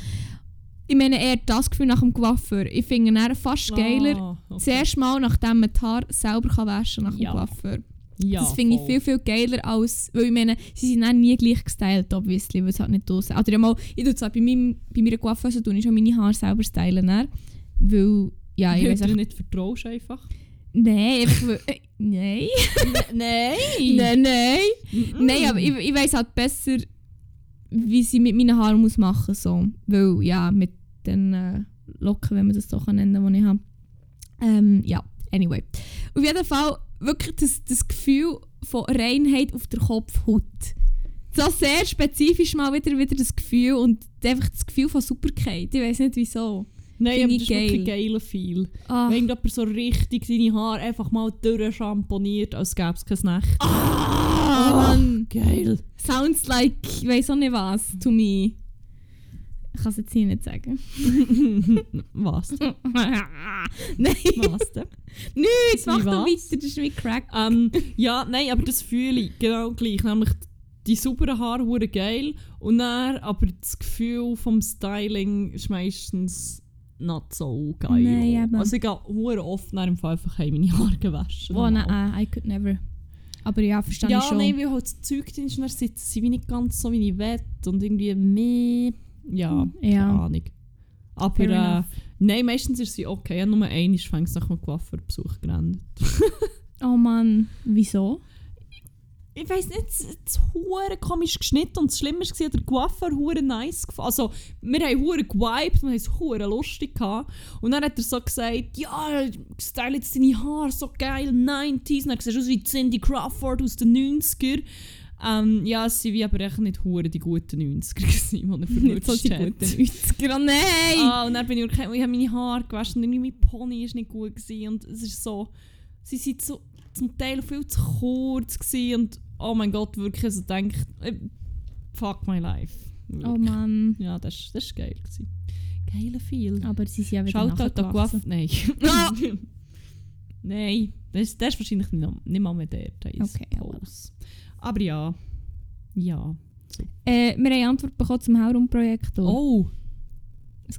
Ich meine eher das Gefühl nach dem Coiffeur. Ich finde eher fast geiler. Ah, okay. Zuerst mal, nachdem man die Haare selber kann waschen kann nach dem Ja. Coiffeur. Ja, das finde ich voll. viel, viel geiler als... Weil ich meine, sie sind auch nie gleich gestylt, obviously, weil es halt nicht draussen... Oder ja mal, ich tue zwar bei, meinem, bei meiner Coiffeuse tue ich schon meine Haare selber stylen. dann, Weil... Ja, ich weiß auch... nicht vertraust einfach. Nein, einfach... weil- äh, Nein. Nein! Nein, nein. Mhm. Nein, aber ich, ich weiß halt besser, wie sie mit meinen Haaren muss machen so. Weil, ja, mit den äh, Locken, wenn man das so nennen kann, die ich habe. Ähm, ja, anyway. Auf jeden Fall wirklich das, das Gefühl von Reinheit auf der Kopfhaut. So sehr spezifisch mal wieder, wieder das Gefühl und einfach das Gefühl von Superkeit. Ich weiß nicht wieso. Nein, aber das ist wirklich geil. geiler Feel. Ah, Wenn jemand so richtig seine Haare einfach mal durchschamponiert, als gäbe es keine Nacht. ah, Mann. Geil. Sounds like, ich weiß auch nicht was, to me. Ich kann es jetzt hier nicht sagen. Was? Nein, Was denn? nichts, mach Wie doch weiter, das ist mein Crack. ähm, ja, nein, aber das fühle ich genau gleich. Nämlich die sauberen Haare hure geil und dann aber das Gefühl vom Styling ist meistens nicht so geil. Nein, eben. also ich gehe oft nach dem Fall einfach heim meine Haare gewaschen. Oh normal. nein, I could never. Aber ja, verstehe Ja, ich schon. nein, weil halt das Zeug drin ist, dann sitzen sie wie nicht ganz so, wie ich will und irgendwie mehr... Ja, keine Ja. Ahnung. Aber äh, nein, meistens ist sie okay. Ja, nur einmal fängt es nach einem Coiffeurbesuch gerannt. Oh Mann, wieso? ich weiß nicht, es hure komisch geschnitten und das Schlimme war, der Coiffeur hure nice gefunden. Also, wir haben hure gewiped und haben es hure lustig gehabt. Und dann hat er so gesagt, ja, style jetzt deine Haare, so geil, 90s. Und dann siehst du aus wie Cindy Crawford aus den 90er. Ähm, ja, es waren aber echt nicht hure die guten 90er gewesen, die er Nicht so die hat. guten 90er. Oh nein! Ah, und dann bin ich ich habe meine Haare gewaschen und mein Pony war nicht gut. Gewesen. Und es ist so, sie sind so zum Teil viel zu kurz gewesen. und oh mein Gott, wirklich, also denke äh, fuck my life. Oh Wirklich. Mann. Ja, das, war geil. Gewesen. Geiler Feel. Aber sie sind ja wieder Schaut halt. Coiffeur. Nein. Ah! Nein, das, das ist wahrscheinlich nicht, nicht mal mehr der. Ist Okay, ja, Pose. Aber ja, ja. Äh, wir haben eine Antwort bekommen zum Haurum-Projekt. Oh.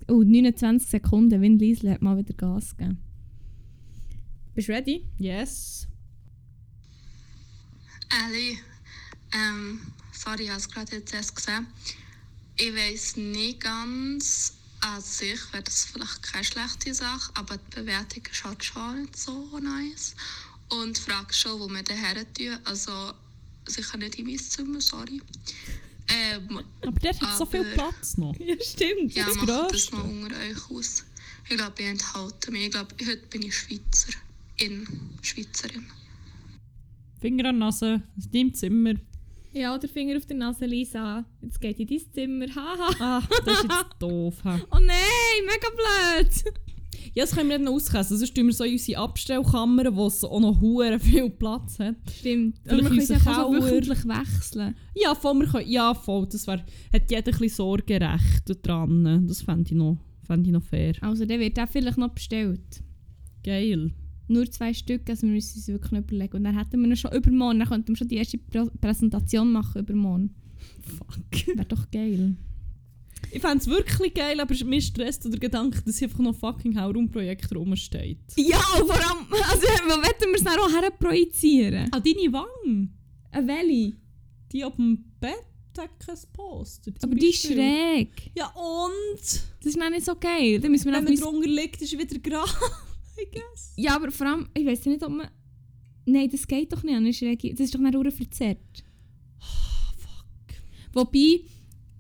Oh, oh, 29 Sekunden. Win Liesl hat mal wieder Gas gegeben. Bist du ready? yes. Ali, ähm, sorry, ich habe es gerade jetzt erst gesehen. Ich weiß nicht ganz, an sich wäre das vielleicht keine schlechte Sache, aber die Bewertung ist halt schon nicht so nice. Und die Frage ist schon, wo wir den her tun. Also sicher nicht in mein Zimmer, sorry. Ähm, Aber der hat so viel Platz noch. Ja, stimmt. ja, das macht das mal unter euch aus. Ich glaube, ich enthalte mich. Ich glaube, heute bin ich Schweizer. In Schweizerin. Finger an die Nase, in deinem Zimmer. Ja, der Finger auf der Nase, Lisa. Jetzt geht in dein Zimmer. Haha. Ah, das ist jetzt doof. hä? Oh nein, mega blöd. Ja, das können wir nicht auskäsen. Sonst tun wir so in unsere Abstellkammer, wo es auch noch hure viel Platz hat. Stimmt. Vielleicht wir können es auch wöchentlich wechseln. Ja, voll, wir können, ja, voll. Das wär, hat jeder ein bisschen Sorgerecht dran. Das fände ich, noch- fänd ich noch fair. Also, der wird auch vielleicht noch bestellt. Geil. Nur zwei Stück, also wir müssen uns wirklich noch überlegen. Und dann hätten wir ihn schon übermorgen, dann könnten wir schon die erste Prä Präsentation machen übermorgen. Fuck. Wäre doch geil. Ich fände es wirklich geil, aber mir stresst der Gedanke, dass hier einfach noch fucking Haurum-Projekt rumsteht. Ja, und vor allem, also, wo wollen wir es dann auch herprojizieren? Ah, deine Wange. Eine Welli. Die auf dem Bett hat kein Poster. Aber die ist Beispiel. schräg. Ja, und? Das ist noch nicht so geil. Dann müssen wir Wenn man drunter liegt, ist wieder gerade. I guess. Ja, aber vor allem, ich weiß nicht, ob man... Nein, das geht doch nicht an eine schräge... Das ist doch nicht verzerrt. Fuck. Wobei,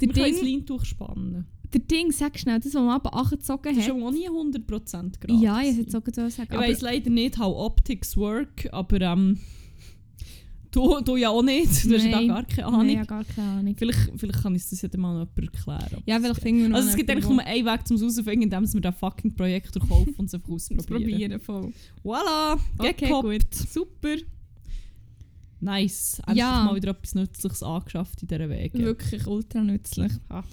der Wir können das Ding, Leintuch spannen. der Ding, sag schnell, das, was man aber angezogen Das ist auch nie 100% gerade. Ja, ich hätte auch so sagen. Ich weiss leider nicht, how Optics work, aber ähm, du, du ja auch nicht. Du hast ja Nein. gar keine Ahnung. Nein, ja, gar keine Ahnung. Vielleicht, vielleicht kann ich das ja mal noch jemand erklären. Ja, vielleicht finden wir noch Also es gibt eigentlich nur einen Weg, um es herauszufinden, indem wir den fucking Projektor kaufen und es einfach ausprobieren. probieren. Voll. Voilà, Okay, gekoppt. Super. Nice. Endlich Ja. mal wieder etwas Nützliches angeschafft in dieser Wege. Wirklich ultra nützlich. Ah.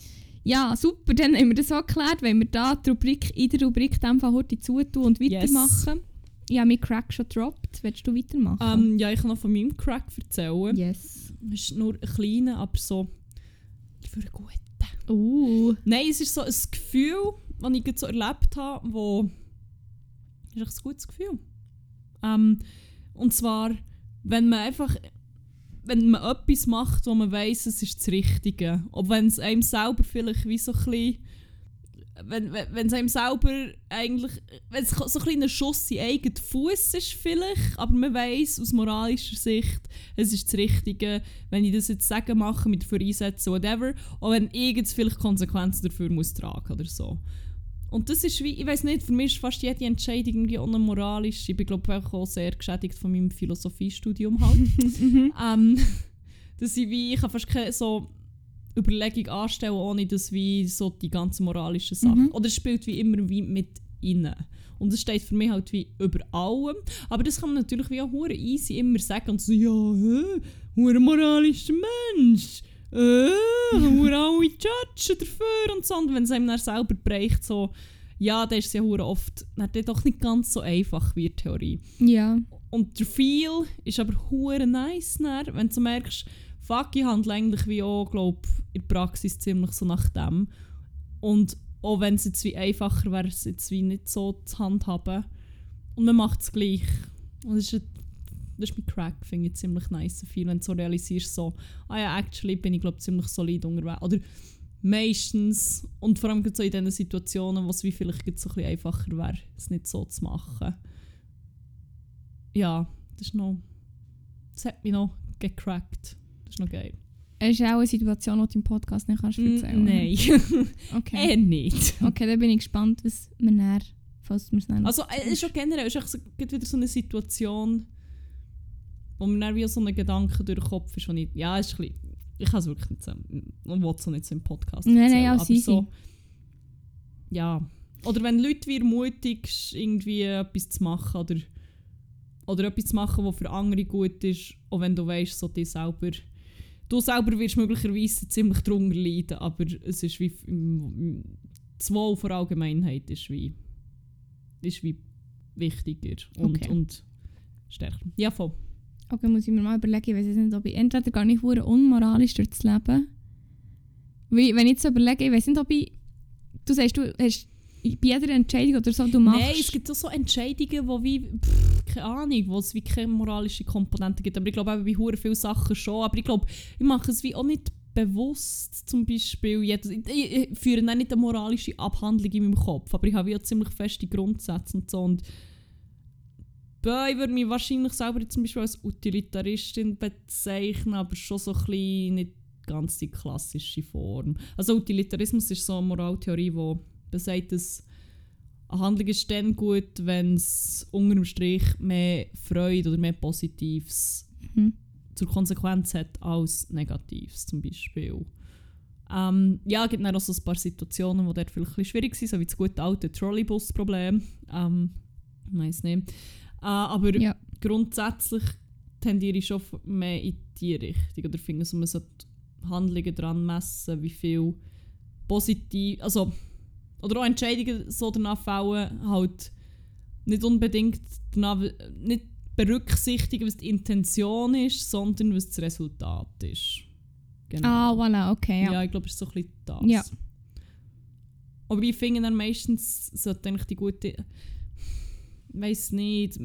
Ja, super. Dann haben wir das auch geklärt, wenn wir da die Rubrik, in der Rubrik dem Fall heute zutun und Yes. weitermachen. Ich habe meinen Crack schon gedroppt. Willst du weitermachen? Ähm, ja, ich kann noch von meinem Crack erzählen. yes. Es ist nur ein kleiner, aber so für einen guten. Uh. Nein, es ist so ein Gefühl, das ich gerade so erlebt habe, wo... ist echt ein gutes Gefühl. Ähm, und zwar, wenn man einfach... Wenn man etwas macht, wo man weiß, es ist das Richtige. Ob wenn es einem selber vielleicht wie so ein bisschen... Wenn, es einem selber eigentlich... Wenn es so ein kleiner Schuss in eigenen Fuß ist vielleicht, aber man weiß aus moralischer Sicht, es ist das Richtige, wenn ich das jetzt sagen mache, mit dafür einsetzen, whatever, auch wenn ich vielleicht Konsequenzen dafür muss tragen oder so. Und das ist wie, ich weiß nicht, für mich ist fast jede Entscheidung irgendwie unmoralisch. Ich bin glaube ich auch sehr geschädigt von meinem Philosophiestudium halt. ähm, dass ich wie, ich kann fast keine so Überlegung anstellen, ohne dass wie so die ganzen moralischen Sachen, Mhm. oder es spielt wie immer wie mit innen. Und das steht für mich halt wie über allem. Aber das kann man natürlich wie auch easy immer sagen und so, ja, hä, moralischer Mensch. Äh, hure alle judgen dafür und so. Und wenn es einem dann selber bereicht, so, ja, dann ist es ja hure oft dann doch nicht ganz so einfach wie die Theorie. Ja. Und der Feel ist aber hure nice, dann, wenn du merkst, fuck, ich handle eigentlich wie auch, glaub, in der Praxis ziemlich so nach dem. Und auch wenn es jetzt wie einfacher wäre, es jetzt wie nicht so zu handhaben. Und man macht es gleich. Und das ist, das ist mein Crack, finde ich ziemlich nice viel, wenn du so realisierst, so, ah ja, actually bin ich glaube ziemlich solid unterwegs. Oder meistens, und vor allem so in diesen Situationen, wo es wie vielleicht so ein bisschen einfacher wäre, es nicht so zu machen ja, das ist noch. Das hat mich noch gecrackt. Das ist noch geil. Es ist auch eine Situation, die du im Podcast nicht kannst erzählen Mm, Nein, Okay. eher nicht. Okay, dann bin ich gespannt, was wir näher, falls wir es Also, äh, es ist auch generell es ist echt so, wieder so eine Situation, wo mir dann wie so ein Gedanke durch den Kopf ist, wo ich. Ja, ist ein bisschen, Ich kann es wirklich nicht so. Und will es auch nicht so im Podcast Nein, nein, erzählen, ja, aber sie so. Ja. Oder wenn Leute wie ermutigst, irgendwie etwas zu machen oder, oder etwas zu machen, was für andere gut ist, auch wenn du weißt, so die selber. Du selber wirst möglicherweise ziemlich drunter leiden, aber es ist wie. Das Wohl vor Allgemeinheit ist wie. ist wie wichtiger und, Okay. und stärker. Ja, voll. Okay, muss ich mir mal überlegen, ich weiß jetzt nicht, ob ich entweder gar nicht hure unmoralisch durchs Leben Weil, wenn ich jetzt so überlege, ich weiß nicht, ob ich... Du sagst, du hast bei jeder Entscheidung oder so, du machst... Nein, es gibt auch so Entscheidungen, wo wie, pff, keine Ahnung, wo es wie keine moralische Komponente gibt. Aber ich glaube eben bei hure viele Sachen schon. Aber ich glaube, ich mache es wie auch nicht bewusst zum Beispiel. Jedes, ich, ich, ich führe dann nicht eine moralische Abhandlung in meinem Kopf, aber ich habe ja ziemlich feste Grundsätze und so. Und Bö, ich würde mich wahrscheinlich selber zum Beispiel als Utilitaristin bezeichnen, aber schon so ein bisschen nicht ganz die klassische Form. Also Utilitarismus ist so eine Moraltheorie, die besagt, dass eine Handlung ist dann gut, wenn es unter dem Strich mehr Freude oder mehr Positives Mhm. zur Konsequenz hat als Negatives zum Beispiel. Ähm, ja, es gibt dann auch so ein paar Situationen, die dort vielleicht ein bisschen schwierig sind, so wie das gute alte Trolleybus-Problem. Ähm, ich weiss nicht. Äh, aber Ja. grundsätzlich tendiere ich schon mehr in die Richtung. Oder finde, so, man sollte Handlungen daran messen, wie viel positiv, also oder auch Entscheidungen so danach fällen, halt nicht unbedingt danach, nicht berücksichtigen, was die Intention ist, sondern was das Resultat ist. Genau. Ah, voilà, okay, ja. ja. ich glaube, es ist so ein bisschen das. Ja. Aber ich finde dann meistens sollte eigentlich die gute. Ich weiß nicht.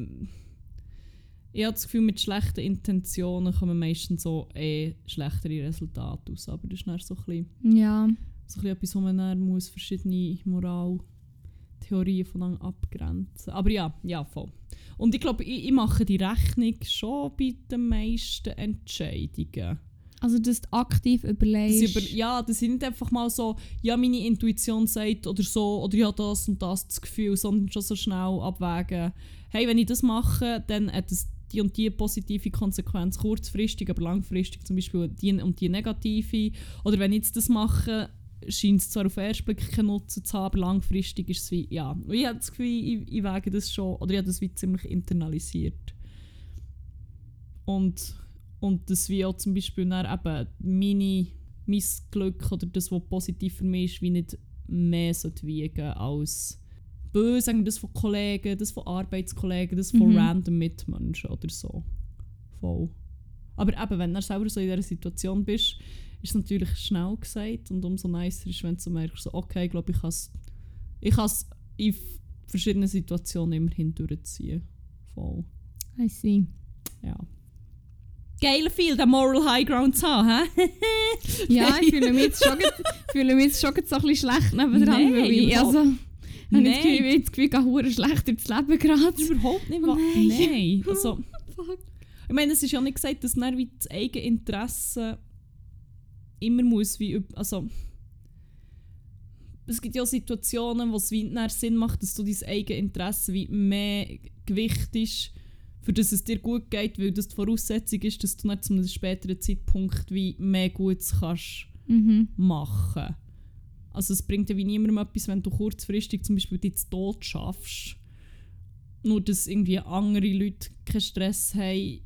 Ich habe das Gefühl, mit schlechten Intentionen kommen meistens so eh schlechtere Resultate aus. Aber das ist dann so ein bisschen, Ja. so ein bisschen etwas, wo man dann muss verschiedene Moraltheorien voneinander abgrenzen Aber ja, ja, voll. Und ich glaube, ich, ich mache die Rechnung schon bei den meisten Entscheidungen. Also, dass du aktiv Das überlegst. über, ja, das ist nicht einfach mal so, ja, meine Intuition sagt oder so, oder ja, das und das das Gefühl, sondern schon so schnell abwägen, hey, wenn ich das mache, dann hat es die und die positive Konsequenz, kurzfristig, aber langfristig zum Beispiel die und die negative. Oder wenn ich jetzt das mache, scheint es zwar auf den ersten Blick keinen Nutzen zu haben, aber langfristig ist es wie, ja. Und ich habe das Gefühl, ich, ich wäge das schon, oder ich habe das wie ziemlich internalisiert. Und, und das wie auch zum Beispiel dann eben meine, mein Glück oder das, was positiv für mich ist, wie nicht mehr wiegen als böse, sagen das von Kollegen, das von Arbeitskollegen, das von Mhm. random Mitmenschen oder so. Voll. Aber eben, wenn du selber so in dieser Situation bist, ist es natürlich schnell gesagt und umso nicer ist, wenn du merkst, so, okay, ich glaube, ich kann es ich kann's in verschiedenen Situationen immerhin durchziehen. Voll. I see. Ja. Geiler Feel, den Moral High Ground zu haben? Ja, ich fühle mich jetzt schon, fühle mich jetzt schon so ein bisschen schlecht nebendran. Nein, weil ich, also, Nein. Ich habe das Gefühl, ich habe das Gefühl, ich verdammt schlecht durchs Leben gerade. Überhaupt nicht nein. Nein. Also, ich meine, es ist ja nicht gesagt, dass dann wie das eigene Interesse immer muss wie also es gibt ja Situationen, wo es wie Sinn macht, dass du dein eigenes Interesse wie mehr Gewicht ist, für das es dir gut geht, weil das die Voraussetzung ist, dass du dann zu einem späteren Zeitpunkt wie mehr Gutes kannst Mhm. machen. Also es bringt ja wie niemandem etwas, wenn du kurzfristig zum Beispiel dich zu Tod schaffst. Nur, dass irgendwie andere Leute keinen Stress haben,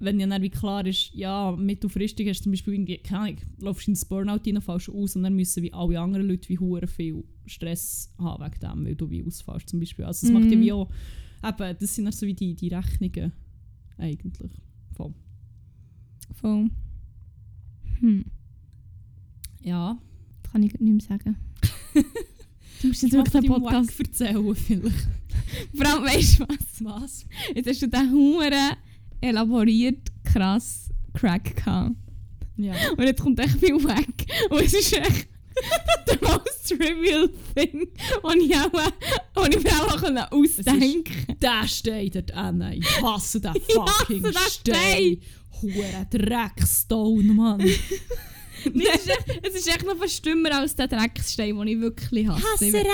wenn ja dann wie klar ist, ja, mittelfristig hast du zum Beispiel irgendwie, keine Ahnung, laufst ins Burnout rein, fällst aus und dann müssen wie alle anderen Leute wie hure viel Stress haben wegen dem, weil du wie ausfällst zum Beispiel. Also es macht ja Mhm. wie auch, eben, das sind dann so wie die, die Rechnungen eigentlich. Voll. Voll. Hm. Ja. Das kann ich nicht mehr sagen. du musst jetzt Ich wirklich den Podcast... Wack erzählen vielleicht. Vor allem, weißt du was? Was? Jetzt hast du den Huren elaboriert krass Crack gehabt. Ja. Und jetzt kommt echt viel weg. Und es ist echt der most trivial thing, was ich, auch, was ich mir auch können ausdenken Der Stein dort hinten. Ich hasse den Ich hasse fucking den Stein. Hure Dreckstone, Mann. Nee, es, ist es ist echt noch fast schlimmer als der Drecksstein, den ich wirklich hasse. Ich- Regen,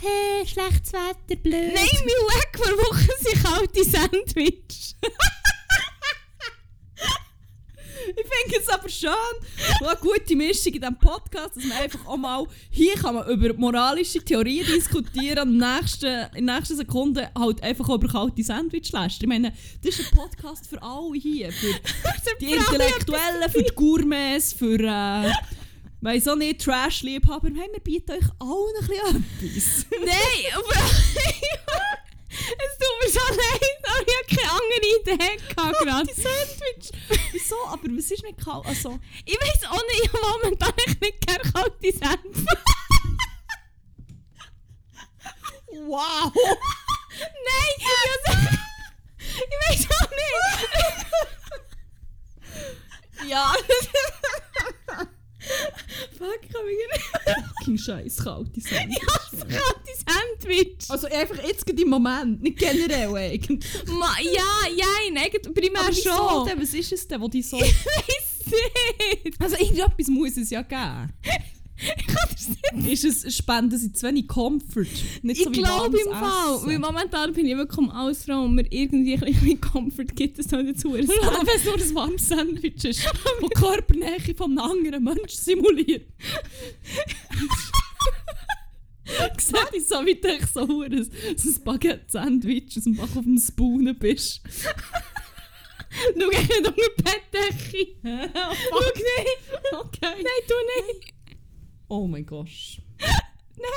hey, schlechtes Wetter, blöd. Nein, mein Weg vor Wochen sind kalte Sandwich. Ich finde es aber schön, eine gute Mischung in diesem Podcast, dass man einfach auch mal, hier kann man über moralische Theorien diskutieren und in der nächsten, in der nächsten Sekunde halt einfach über kalte Sandwich lästern. Ich meine, das ist ein Podcast für alle hier, für die Intellektuellen, für die Gourmets, für, äh, weiss auch nicht, Trash-Liebhaber. Hey, wir bieten euch allen ein bisschen etwas. Nein, aber es tut mir so leid, aber ich habe keine andere Idee gehabt gerade. Die Sandwich. wieso? Aber was ist nicht kalt? Also, Ich weiß auch nicht, ich habe momentan nicht gerne kalte Senf. wow! Nein, ich, also, ich weiß auch nicht. ja, Fuck, ich kann mich nicht. fucking scheiß kalte Sandwich. Das kalte Sandwich. Also einfach jetzt gerade im Moment, nicht generell eigentlich. Ma, ja, ja, eigentlich primär Aber schon. denn? Was ist es denn, wo die so... Ich weiß nicht. Also irgendetwas muss es ja geben. Ich kann das nicht. Ist es, spenden sie zu wenig Comfort? Nicht Ich so glaube im Fall, weil momentan bin ich wirklich froh und mir irgendwie ein bisschen Comfort gibt, das halt dazu. Wenn es nur ein warmes Sandwich ist, das die Körpernähe von einem anderen Menschen simuliert. Sieht ich so, wie du so hure so ein Baguette-Sandwich aus dem Bach auf dem Spoonen bist. Schau ich nicht unter die Bettdecke. Schau nicht. Okay. Nein, du nicht. Oh mein Gott.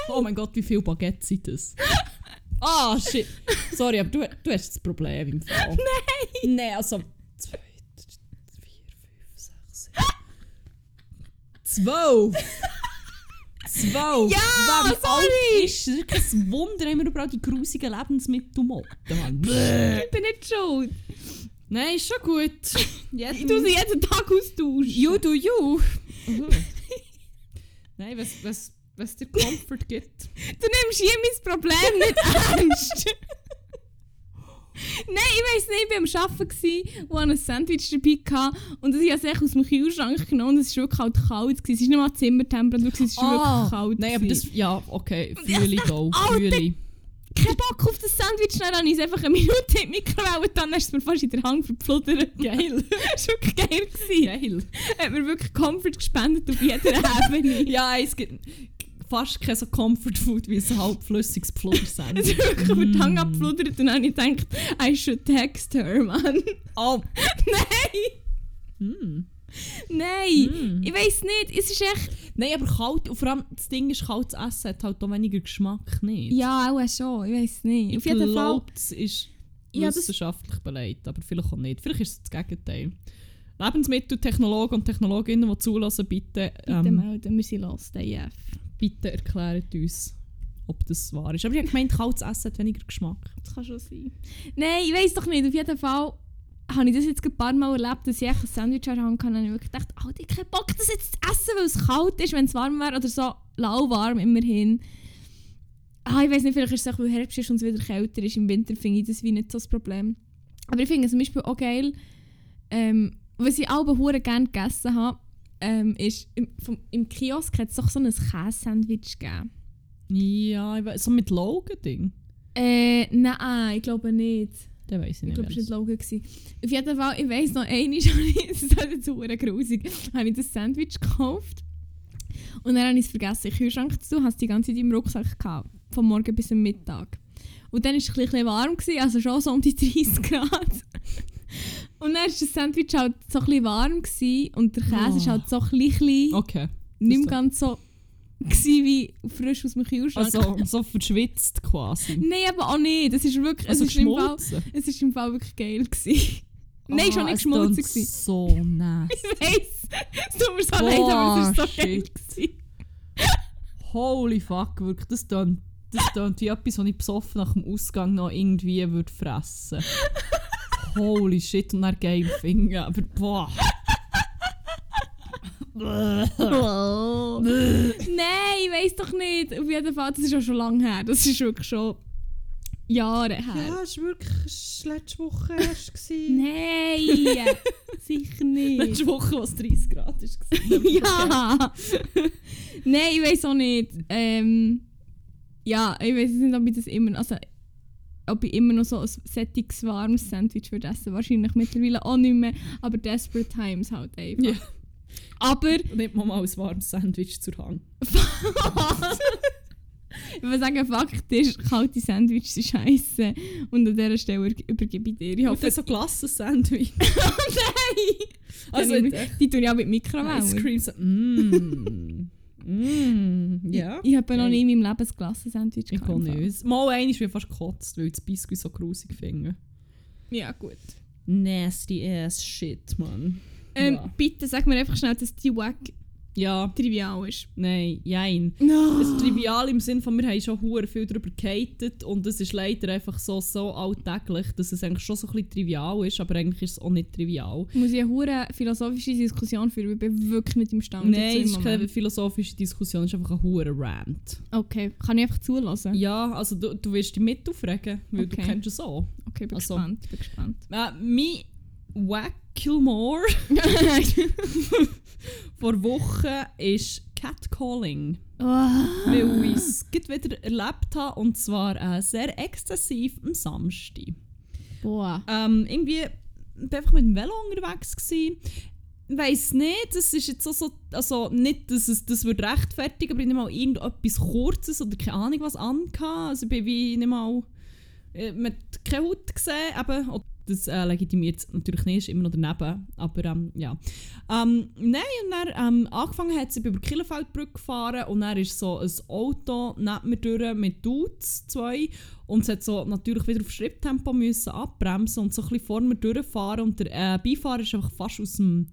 Oh mein Gott, wie viel Baguette sind das? Ah, shit. Sorry, aber du, du hast das Problem im Fall. Nein. Nein, also. Zwei, vier, fünf, sechs, sieben. Zwölf! Zwölf! Ja, wie sorry. alt ist es? Kein Wunder, haben wir überall die grusigen Lebensmittelmotten. Mann. Ich bin nicht schuld. Nein, ist schon gut. Ich tue sie jeden Tag austauschen. You do you. Nein, was, was, was dir Comfort gibt. Du nimmst hier mein Problem nicht ernst. Nein, ich weiss nicht, ich war am Arbeiten und hatte ein Sandwich dabei hatte, und das habe ich echt aus dem Kühlschrank genommen und es war wirklich halt kalt. Gewesen. Es war nicht mal Zimmertemperatur, es war wirklich kalt. Ah, Nein, aber das. Ja, okay. Fühle ich auch. Alter. Fühle ich. Kein Bock auf das Sandwich, dann habe ich es einfach eine Minute in die Mikrowelle und dann hast du es mir fast in der Hand verpluddert. Geil. das war wirklich geil. Gewesen. Geil. Hat mir wirklich Comfort gespendet auf jeder Ebene. Ja, es gibt fast kein so Comfort Food wie ein halbflüssiges Es Pflaumersandwich. ist wirklich über die Hand Mm. abgefluddert und dann habe ich gedacht, I should text her, Mann. Oh. Nein! Mm. Nein! Mm. Ich weiß nicht, es ist echt... Nein, aber kalt, und vor allem das Ding ist, kaltes Essen hat halt auch weniger Geschmack, nicht? Ja, auch schon, ich weiß nicht. ich Auf jeden Fall... es ist Ja, wissenschaftlich belegt, aber vielleicht auch nicht. Vielleicht ist es das Gegenteil. Lebensmitteltechnologen und Technologinnen, die zulassen, bitte, Bitte ähm, melden, wir sind lost, AF. bitte erklärt uns, ob das wahr ist. Aber ich habe gemeint, kaltes Essen hat weniger Geschmack. Das kann schon sein. Nein, ich weiß doch nicht. Auf jeden Fall habe ich das jetzt ein paar Mal erlebt, dass ich ein Sandwich Hand hatte und ich wirklich gedacht, oh, ich habe keinen Bock, das jetzt zu essen, weil es kalt ist, wenn es warm wäre oder so lauwarm immerhin. Ah, ich weiß nicht, vielleicht ist es auch, weil Herbst ist und es wieder kälter ist. Im Winter finde ich das wie nicht so das Problem. Aber ich finde zum Beispiel auch geil, ähm, was ich auch hure gerne gegessen habe, ähm, ist, im, vom, im Kiosk hat es doch so ein Käse-Sandwich gegeben. Ja, ich weiss, so mit Logan-Ding. Äh, nein, ich glaube nicht. Den weiss ich Ich nicht. glaube, es war nicht Logan. Auf jeden Fall, ich weiss noch, einmal ich, das ist jetzt verdammt grusig, habe ich das Sandwich gekauft. Und dann habe ich es vergessen, in den Kühlschrank zu tun, habe es die ganze Zeit im Rucksack gehabt, vom Morgen bis zum Mittag. Und dann war es ein bisschen warm, gewesen, also schon so um die 30 Grad. Und dann war das Sandwich halt so ein bisschen warm gewesen, und der Käse Oh. ist halt so ein bisschen, Okay. nicht mehr ganz so wie frisch aus dem Kühlschrank. Also so verschwitzt quasi. Nein, aber auch nicht. Das ist wirklich, Also es ist im Fall, es ist im Fall wirklich geil gewesen. Nein, Ah, schon nicht es geschmolzen gewesen. So nice. Ich weiss, es tut mir so leid, aber es war so geil shit. gewesen. Holy fuck, wirklich. Das tönt, das tönt wie etwas, was ich besoffen nach dem Ausgang noch irgendwie würde fressen Holy shit, und dann geil finden. Aber boah. Nein, ich weiss doch nicht. Auf jeden Fall, das ist auch schon lange her. Das ist wirklich schon Jahre her. es war wirklich letzte Woche erst. Nein, sicher nicht. Letzte Woche, was 30 Grad war. ja! Nein, ich weiß auch nicht. Ähm, ja, ich weiß nicht, ob ich das immer. Also, ob ich immer noch so ein sättiges, warmes Sandwich würde essen. Wahrscheinlich mittlerweile auch nicht mehr. Aber Desperate Times halt einfach. Ja. Aber Nicht mal mal ein warmes Sandwich zur Hand. ich würde sagen, Fakt ist, kalte Sandwiches sind scheiße. Und an dieser Stelle übergebe ich dir. Ich Ich hoffe, hoffe, so Glassen-Sandwich. Nein! Also, Also, ich- die tue ich auch mit Mikrowelle. Ice Cream. So, mm. mm. Ja. Ich habe noch nie in meinem Leben ein Glassen-Sandwich Ich gehabt, kann im Fall. nicht. Mal einmal bin ich fast gekotzt, weil ich das Biscuit so grusig finde. Ja, gut. Nasty ass shit, man. Ähm, Ja. Bitte sag mir einfach schnell, dass die Wack Ja, trivial ist. nein, jein. No. Es ist trivial im Sinn von, wir haben schon hure viel darüber gehatet und es ist leider einfach so, so alltäglich, dass es eigentlich schon so ein bisschen trivial ist, aber eigentlich ist es auch nicht trivial. Muss ich eine hure philosophische Diskussion führen? Ich bin wirklich nicht im Stand. Nein, es ist keine philosophische Diskussion, es ist einfach ein hure Rant. Okay, kann ich einfach zulassen? Ja, also du, du wirst dich mit aufregen, weil du Okay. kennst es auch. Okay, bin Also- gespannt. Bin gespannt. Äh, mein Wackilmore vor Wochen ist Catcalling. oh. weil ich es wieder erlebt habe und zwar äh, sehr exzessiv am Samstag. Boah. Ähm, irgendwie bin ich einfach mit dem Velo unterwegs gewesen. Ich weiss nicht, das ist jetzt auch so, also nicht, dass es das würde rechtfertigen, aber ich nicht mal irgendetwas Kurzes oder keine Ahnung was angehabt. Also ich bin wie nicht mal äh, mit keine Haut gesehen, eben. Das äh, legitimiert es natürlich nicht, immer noch daneben. Aber ähm, ja. Ähm, nein, und dann ähm, angefangen hat sie über die Kielenfeldbrücke gefahren und dann ist so ein Auto neben mir durch mit Dudes, zwei. Und sie hat so natürlich wieder auf Schritttempo müssen abbremsen und so ein bisschen vor mir durchfahren. Und der äh, Beifahrer ist einfach fast aus dem,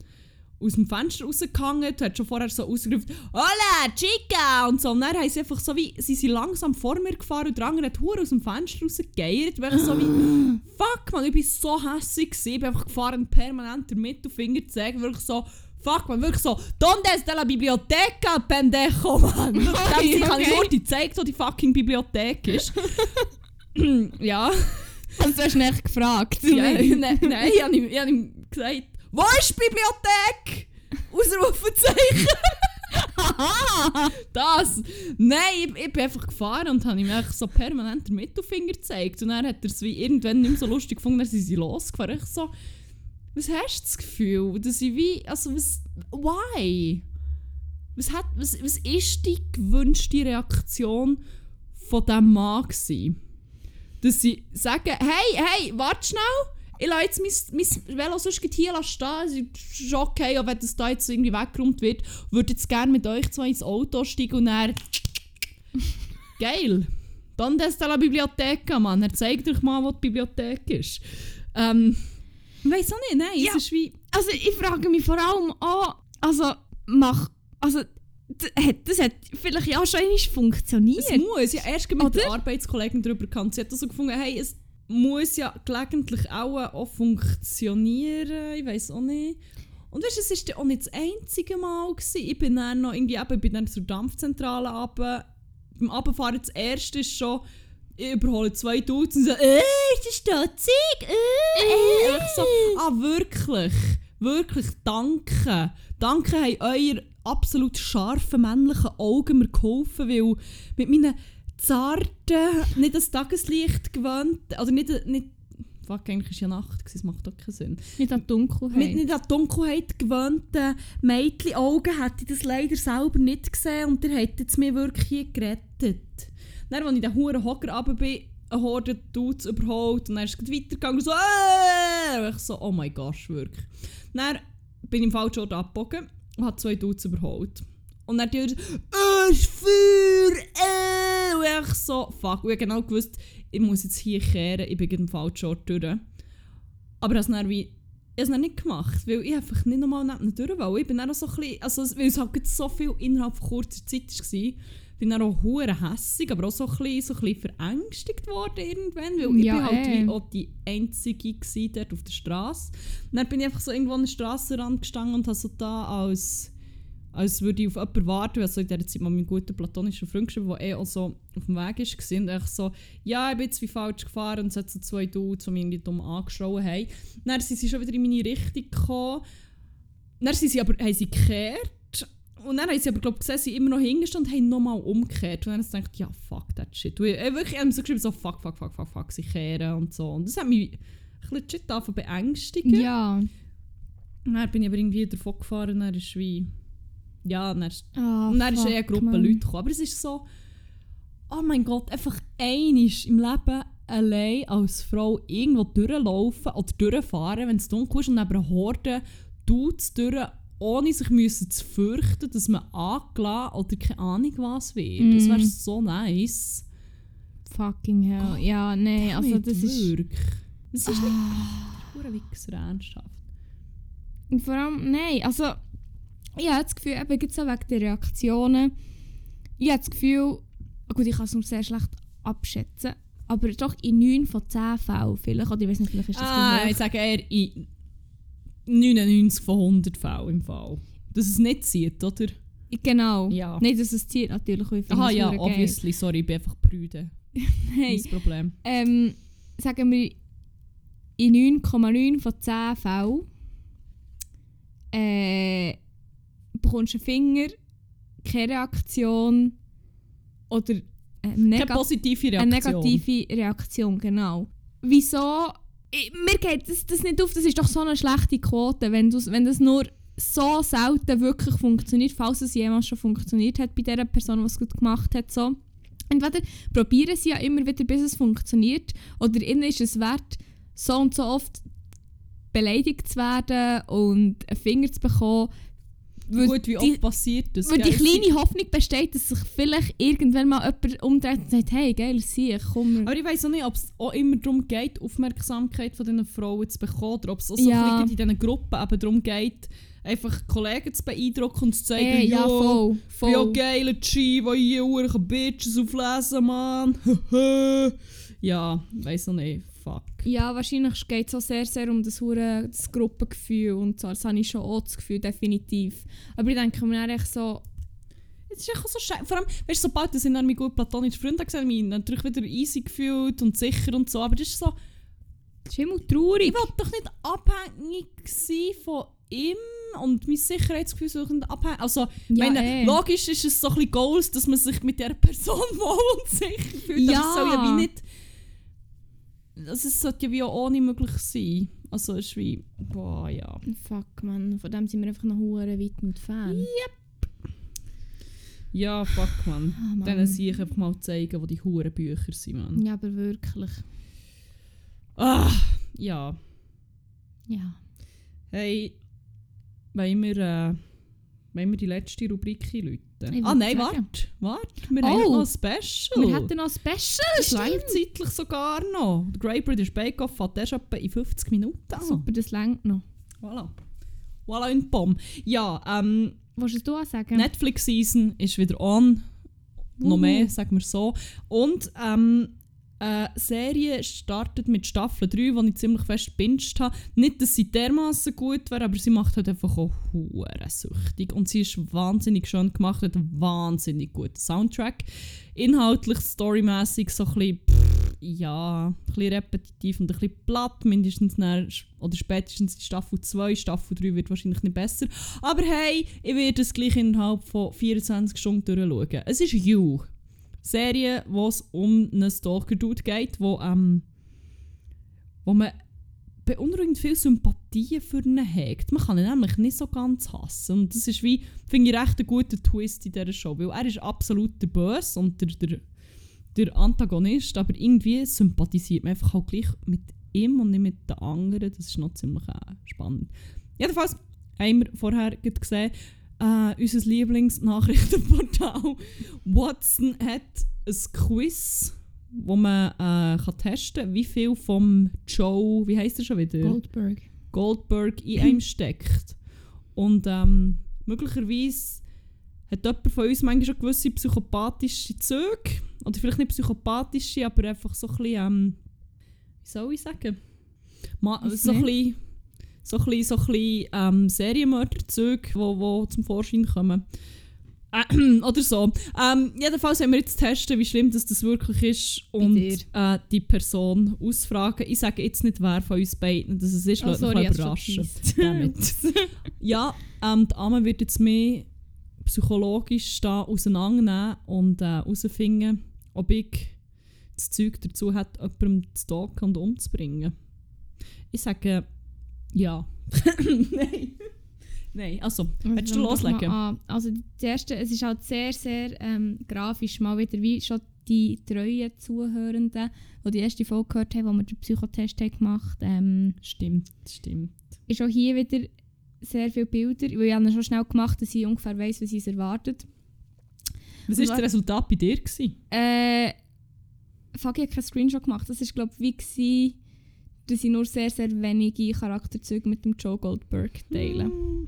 aus dem Fenster rausgehangen. Du hast schon vorher so ausgerufen, Hola, Chica! Und so. Und dann haben sie einfach so wie, sie sind langsam vor mir gefahren und der andere hat aus dem Fenster rausgegeiert. Weil ich so wie, fuck man, ich bin so hässlich. Ich bin einfach gefahren, permanent den Mittelfinger zu zeigen. Wirklich so, fuck man, wirklich so, Donde está la biblioteca, pendejo, man. Ich Okay, habe okay. nur die gezeigt, wo die fucking Bibliothek ist. ja. Also du hast ihn echt gefragt. Ja, nein, nein, ich habe ihm, ich hab ihm gesagt, wo ist die Bibliothek? Ausrufezeichen. das. Nein, ich, ich bin einfach gefahren und habe ihm einfach so permanent den Mittelfinger gezeigt. Und dann hat er es wie irgendwann nicht mehr so lustig gefunden, dann sind sie losgefahren. Ich so, was hast du das Gefühl, dass ich wie, also was, why? Was, hat, was, was ist die gewünschte Reaktion von diesem Mann gewesen? Dass sie sagen, hey, hey, warte schnell, ich lasse jetzt mein, mein Velo sonst hier stehen, es ist okay, auch wenn das da jetzt irgendwie weggeräumt wird, würde jetzt gerne mit euch zwei ins Auto steigen und dann... Geil! Dann ist la Bibliotheka, Mann. Er zeigt euch mal, wo die Bibliothek ist. Ähm, ich weiss auch nicht, nein, Ja. es ist wie... Also ich frage mich vor allem auch, also mach, also das hat vielleicht ja schon funktioniert. Es muss ja erst mit der Oder? Arbeitskollegin darüber gekannt. Sie hat also gefunden, hey, es muss ja gelegentlich auch, auch funktionieren. Ich weiß auch nicht. Und weißt, du, es war auch nicht das einzige Mal. Gewesen. Ich bin dann noch irgendwie eben, bin dann zur Dampfzentrale runter. Beim Abfahren das erste ist schon, ich überhole zwei Dudes und so, äh, ist das stotzig? Äh, äh. Und ich so, ah, wirklich? Wirklich, danke. Danke haben euer absolut scharfen männlichen Augen mir geholfen, weil mit meinen zarten, nicht das Tageslicht gewöhnt, also nicht, nicht fuck, eigentlich ist ja Nacht, das macht doch keinen Sinn. Nicht an Dunkelheit. Mit nicht an Dunkelheit gewöhnten Mädchen-Augen hätte ich das leider selber nicht gesehen und der hätte es mir wirklich gerettet. Dann, als ich den huren Hocker runter bin, eine Horde Dudes überholt und dann ist es weitergegangen so äh, und ich so, oh mein Gott, wirklich. Dann bin ich im falschen Ort abgebogen und habe zwei Dudes überholt. Und dann die so, «Äh, ist Feuer, äh!» Und ich so, fuck. Und ich genau gewusst, ich muss jetzt hier kehren, ich bin gerade im falschen Ort durch. Aber ich habe es dann wie ich habe es nicht gemacht, weil ich einfach nicht nochmal neben durch wollte. Ich bin dann auch so ein bisschen, also weil es halt so viel innerhalb von kurzer Zeit war, bin dann auch hure hässig, aber auch so ein bisschen, so ein bisschen verängstigt worden irgendwann, weil ich Ja, bin halt eh. wie auch die Einzige gewesen dort auf der Straße. Und dann bin ich einfach so irgendwo an den Strassenrand gestanden und habe so da als, als würde ich auf jemanden warten, weil so in dieser Zeit mal meinen guten platonischen Freund geschrieben, der eh auch so auf dem Weg ist, war. und ich so, ja, ich bin jetzt wie falsch gefahren und es hat so zwei Dudes, die mich irgendwie dumm angeschrien haben. Dann sind sie schon wieder in meine Richtung gekommen. Dann sind sie aber, haben sie gekehrt. Und dann haben sie aber, glaube ich, gesehen, sie immer noch hingestanden und haben nochmal umgekehrt. Und dann habe ich gedacht, ja, fuck that shit. Und ich, ich wirklich, ich habe so geschrieben, so, fuck, fuck, fuck, fuck, fuck, sie kehren und so. Und das hat mich ein bisschen shit davon beängstigen. Ja. Und dann bin ich aber irgendwie davon gefahren dann ist wie... Ja, dann ist, Oh, und dann ist eine Gruppe Mann. Leute gekommen. Aber es ist so... Oh mein Gott, einfach einisch im Leben allein als Frau irgendwo durchlaufen oder durchfahren, wenn es dunkel ist und neben einer Horde Dudes durch, ohne sich müssen zu fürchten, dass man angelassen oder keine Ahnung was wird. Das wäre Mm. so nice. Fucking hell. Ja, nee, also das ist... wirklich. Das ist Ah. nicht... Wichser, ernsthaft. Und vor allem, nein, also ich habe das Gefühl, eben gerade so wegen der Reaktionen, ich habe das Gefühl, gut, ich kann es nur sehr schlecht abschätzen, aber doch in 9 von 10 Fällen vielleicht, oder ich weiß nicht, vielleicht ist das Ah, ich sage eher in 99 von 100 Fällen im Fall. Dass es nicht sieht, oder? Genau. Ja. Nicht, dass es zieht natürlich, ich Aha, es ja, verdammt geil. obviously. Sorry, ich bin einfach prüde. Nein. Kein Problem. Ähm, sagen wir, in 9,9 von 10 Fällen äh, bekommst einen Finger, keine Reaktion oder eine, Keine nega positive eine Reaktion. negative Reaktion. Genau. Wieso? Ich, mir geht das, das nicht auf, das ist doch so eine schlechte Quote, wenn, wenn das nur so selten wirklich funktioniert, falls es jemals schon funktioniert hat bei der Person, die es gut gemacht hat. So. Entweder probieren sie ja immer wieder, bis es funktioniert, oder ihnen ist es wert, so und so oft beleidigt zu werden und einen Finger zu bekommen. Gut, wie die- oft passiert das? weil die kleine Hoffnung besteht, dass sich vielleicht irgendwann mal jemand umdreht und sagt, hey, geil, sieh, komm. Aber ich weiß auch nicht, ob es auch immer darum geht, Aufmerksamkeit von diesen Frauen zu bekommen, oder ob es auch so Ja. bisschen in diesen Gruppen eben darum geht, einfach Kollegen zu beeindrucken und zu zeigen, Ey, ja, «Jo, voll. Ich bin ja voll. geile G, die hier Uhren Bitches auflesen, Mann. ja, weiß auch nicht. Fuck. Ja, wahrscheinlich geht es auch sehr, sehr um das, hure- das Gruppengefühl und so. Das habe ich schon auch das Gefühl, definitiv. Aber ich denke mir dann echt so, Es ist echt so scheiße. Vor allem, weißt du, sobald sind dann meine gut platonische Freunde gesehen, habe ich mich natürlich wieder easy gefühlt und sicher und so. Aber das ist so, das ist immer traurig. ich will doch nicht abhängig sein von ihm und mein Sicherheitsgefühl nicht abhängig. Also, Ja, meine, eh. logisch ist es so ein bisschen Goals, dass man sich mit dieser Person wohl und sicher fühlt. Ja. Aber es soll ja wie nicht. Also, es sollte ja wie auch ohne möglich sein. Also, es ist wie, boah, ja. Fuck, man. Von dem sind wir einfach noch hure weit entfernt. Ja, fuck, man. Ah, Mann. Denen sehe ich einfach mal zeigen, wo die hure Bücher sind, man. Ja, aber wirklich. Ah, ja. Ja. Hey, wollen wir, äh, wollen wir die letzte Rubrik einläuten? Ah nein, warte, warte. Wir Oh. haben noch ein Special. Wir hätten noch ein Special. Stimmt, zeitlich sogar noch. Der Great British Bake Off fährt erst etwa in 50 Minuten an. Super, das längt noch. Voilà. Voilà une Pomme. Ja, ähm, Willst du sagen? Netflix-Season ist wieder on. Noch Wuhu. mehr, sagen wir so. Und ähm, eine Serie startet mit Staffel 3, die ich ziemlich fest gebinged habe. Nicht, dass sie dermaßen gut wäre, aber sie macht halt einfach auch hure süchtig. Und sie ist wahnsinnig schön gemacht, hat einen wahnsinnig guten Soundtrack. Inhaltlich, storymäßig so ein bisschen, pff, ja, ein bisschen repetitiv und ein bisschen platt. Mindestens nach, oder spätestens in Staffel 2. Staffel 3 wird wahrscheinlich nicht besser. Aber hey, ich werde es gleich innerhalb von 24 Stunden durchschauen. Es ist You. Serie, wo es um einen Stalker-Dude geht, wo, ähm, wo man beunruhigend viel Sympathie für ihn hat. Man kann ihn nämlich nicht so ganz hassen. Und das ist wie, finde ich, recht ein guter Twist in dieser Show. Weil er ist absolut der Böse und der, der, der Antagonist, aber irgendwie sympathisiert man einfach auch gleich mit ihm und nicht mit den anderen. Das ist noch ziemlich äh, spannend. Jedenfalls haben wir vorher gesehen, äh, unser Lieblingsnachrichtenportal Watson hat ein Quiz, wo man äh, kann testen kann, wie viel vom Joe, wie heißt er schon wieder? Goldberg. Goldberg in einem steckt. Und ähm, möglicherweise hat jemand von uns manchmal schon gewisse psychopathische Züge. Oder vielleicht nicht psychopathische, aber einfach so ein bisschen, ähm, wie soll ich sagen? Ma so ein bisschen, so ein bisschen, so ein bisschen ähm, Serienmörderzüge, die wo, wo zum Vorschein kommen. Äh, oder so. Ähm, jedenfalls haben wir jetzt testen, wie schlimm das, das wirklich ist und äh, die Person ausfragen. Ich sage jetzt nicht, wer von uns beiden das es ist, Oh, sorry, mal ich hab's schon überraschen. ja, ähm, die Amme wird jetzt mehr psychologisch da auseinandernehmen und äh, herausfinden, ob ich das Zeug dazu hat, jemandem zu stalken und umzubringen. Ich sage ja. Nein. Nein, also, willst du loslegen? Also das erste, es ist halt sehr, sehr ähm, grafisch, mal wieder wie schon die treuen Zuhörenden, die die erste Folge gehört haben, wo wir den Psychotest haben gemacht ähm, Stimmt, stimmt. ist auch hier wieder sehr viele Bilder, weil ich habe schon schnell gemacht, dass ich ungefähr weiss, was uns erwartet. Was war das Resultat bei dir? Gewesen? Äh, fuck, ich habe keinen Screenshot gemacht. Das war, glaube ich, wie gewesen, dass ich nur sehr, sehr wenige Charakterzüge mit dem Joe Goldberg teile. Mm.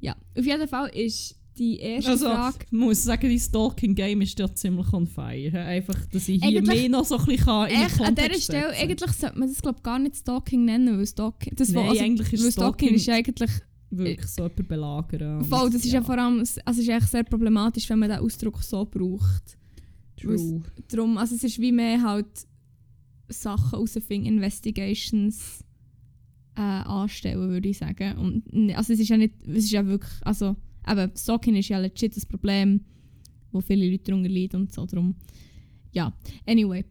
Ja, auf jeden Fall ist die erste Also, Frage... ich muss sagen, die Stalking-Game ist ja ziemlich on fire. Einfach, dass ich hier Eigentlich- mehr noch so ein bisschen kann Echt, an dieser Stelle, setzen. eigentlich sollte man das glaub, gar nicht Stalking nennen, weil Stalking... Das Nein, also, eigentlich ist weil Stalking ist ja eigentlich... wirklich so jemanden belagern. Voll, das ist ja. vor allem... Also es ist eigentlich sehr problematisch, wenn man den Ausdruck so braucht. True. Darum, also es ist wie mehr halt Sachen rausfinden, Investigations äh, anstellen, würde ich sagen. Und, also es ist ja nicht, es ist ja wirklich, also eben, Stalking ist ja legit das Problem, wo viele Leute darunter leiden und so, darum, ja, anyway.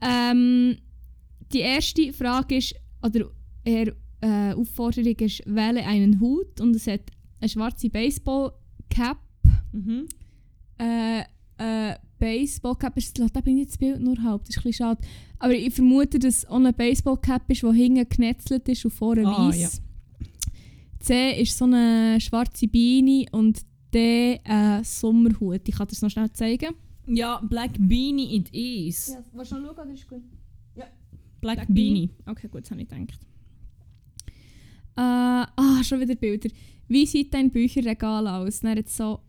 Ähm, die erste Frage ist, oder eher äh, Aufforderung ist, wähle einen Hut und es hat eine schwarze Baseball-Cap Mhm. äh, äh, Baseballcap ist, da bin ich jetzt das Bild nur halb, das ist ein bisschen schade. Aber ich vermute, dass es eine Baseballcap ist, die hinten genetzelt ist und vorne Ah, weiss. C ist so eine schwarze Beine und D ein Sommerhut. Ich kann das noch schnell zeigen. Ja, Black Beanie it is. Ja, willst du noch schauen oder ist gut? Black, Black Beanie. Okay, gut, das habe ich gedacht. Äh, ah, schon wieder Bilder. Wie sieht dein Bücherregal aus? Dann jetzt so,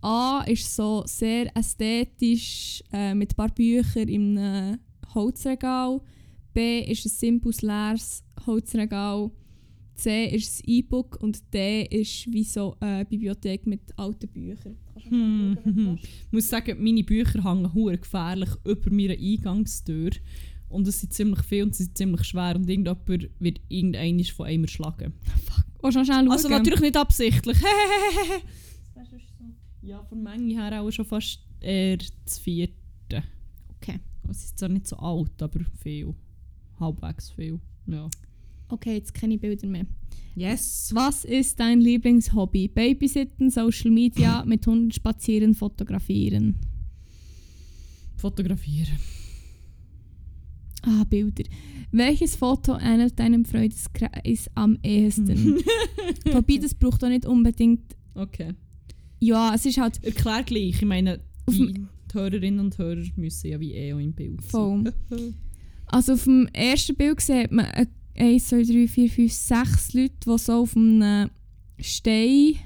A ist so sehr ästhetisch äh, mit ein paar Büchern im äh, Holzregal. B ist ein simples leeres Holzregal. C ist ein E-Book und D ist wie so eine Bibliothek mit alten Büchern. Hm, hm, Ich muss sagen, meine Bücher hängen hure gefährlich über meiner Eingangstür. Und es sind ziemlich viel und sie sind ziemlich schwer. Und irgendjemand wird irgendeinen von einem erschlagen. Schnell schauen? Also natürlich nicht absichtlich. ja, von Menge her auch schon fast eher das vierte. Okay. Es ist zwar nicht so alt, aber viel. Halbwegs viel. Ja. Okay, jetzt keine Bilder mehr. Yes. Was ist dein Lieblingshobby? Babysitten, Social Media, mit Hunden spazieren, fotografieren. Fotografieren. Ah, Bilder. Welches Foto ähnelt deinem Freundeskreis am ehesten? Wobei, das braucht auch nicht unbedingt... Okay. Ja, es ist halt Erklär gleich. Ich meine, die, die Hörerinnen und Hörer müssen ja wie eh auch im Bild sein. voll. Also auf dem ersten Bild sieht man äh, 1, 2, 3, 4, 5, 6 Leute, die so auf einem Stein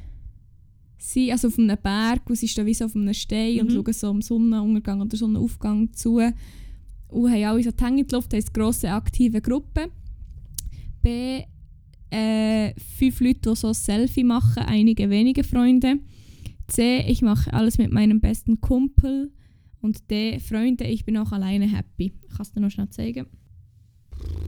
sind, also auf einem Berg, und sie stehen wie so auf einem Stein und Mhm. schauen so am Sonnenuntergang oder Sonnenaufgang zu und haben alle so die Hände in die Luft, haben eine grosse aktive Gruppe. B, äh, fünf Leute, die so ein Selfie machen, einige wenige Freunde. C, ich mache alles mit meinem besten Kumpel. Und D, Freunde, ich bin auch alleine happy. Ich kann es dir noch schnell zeigen.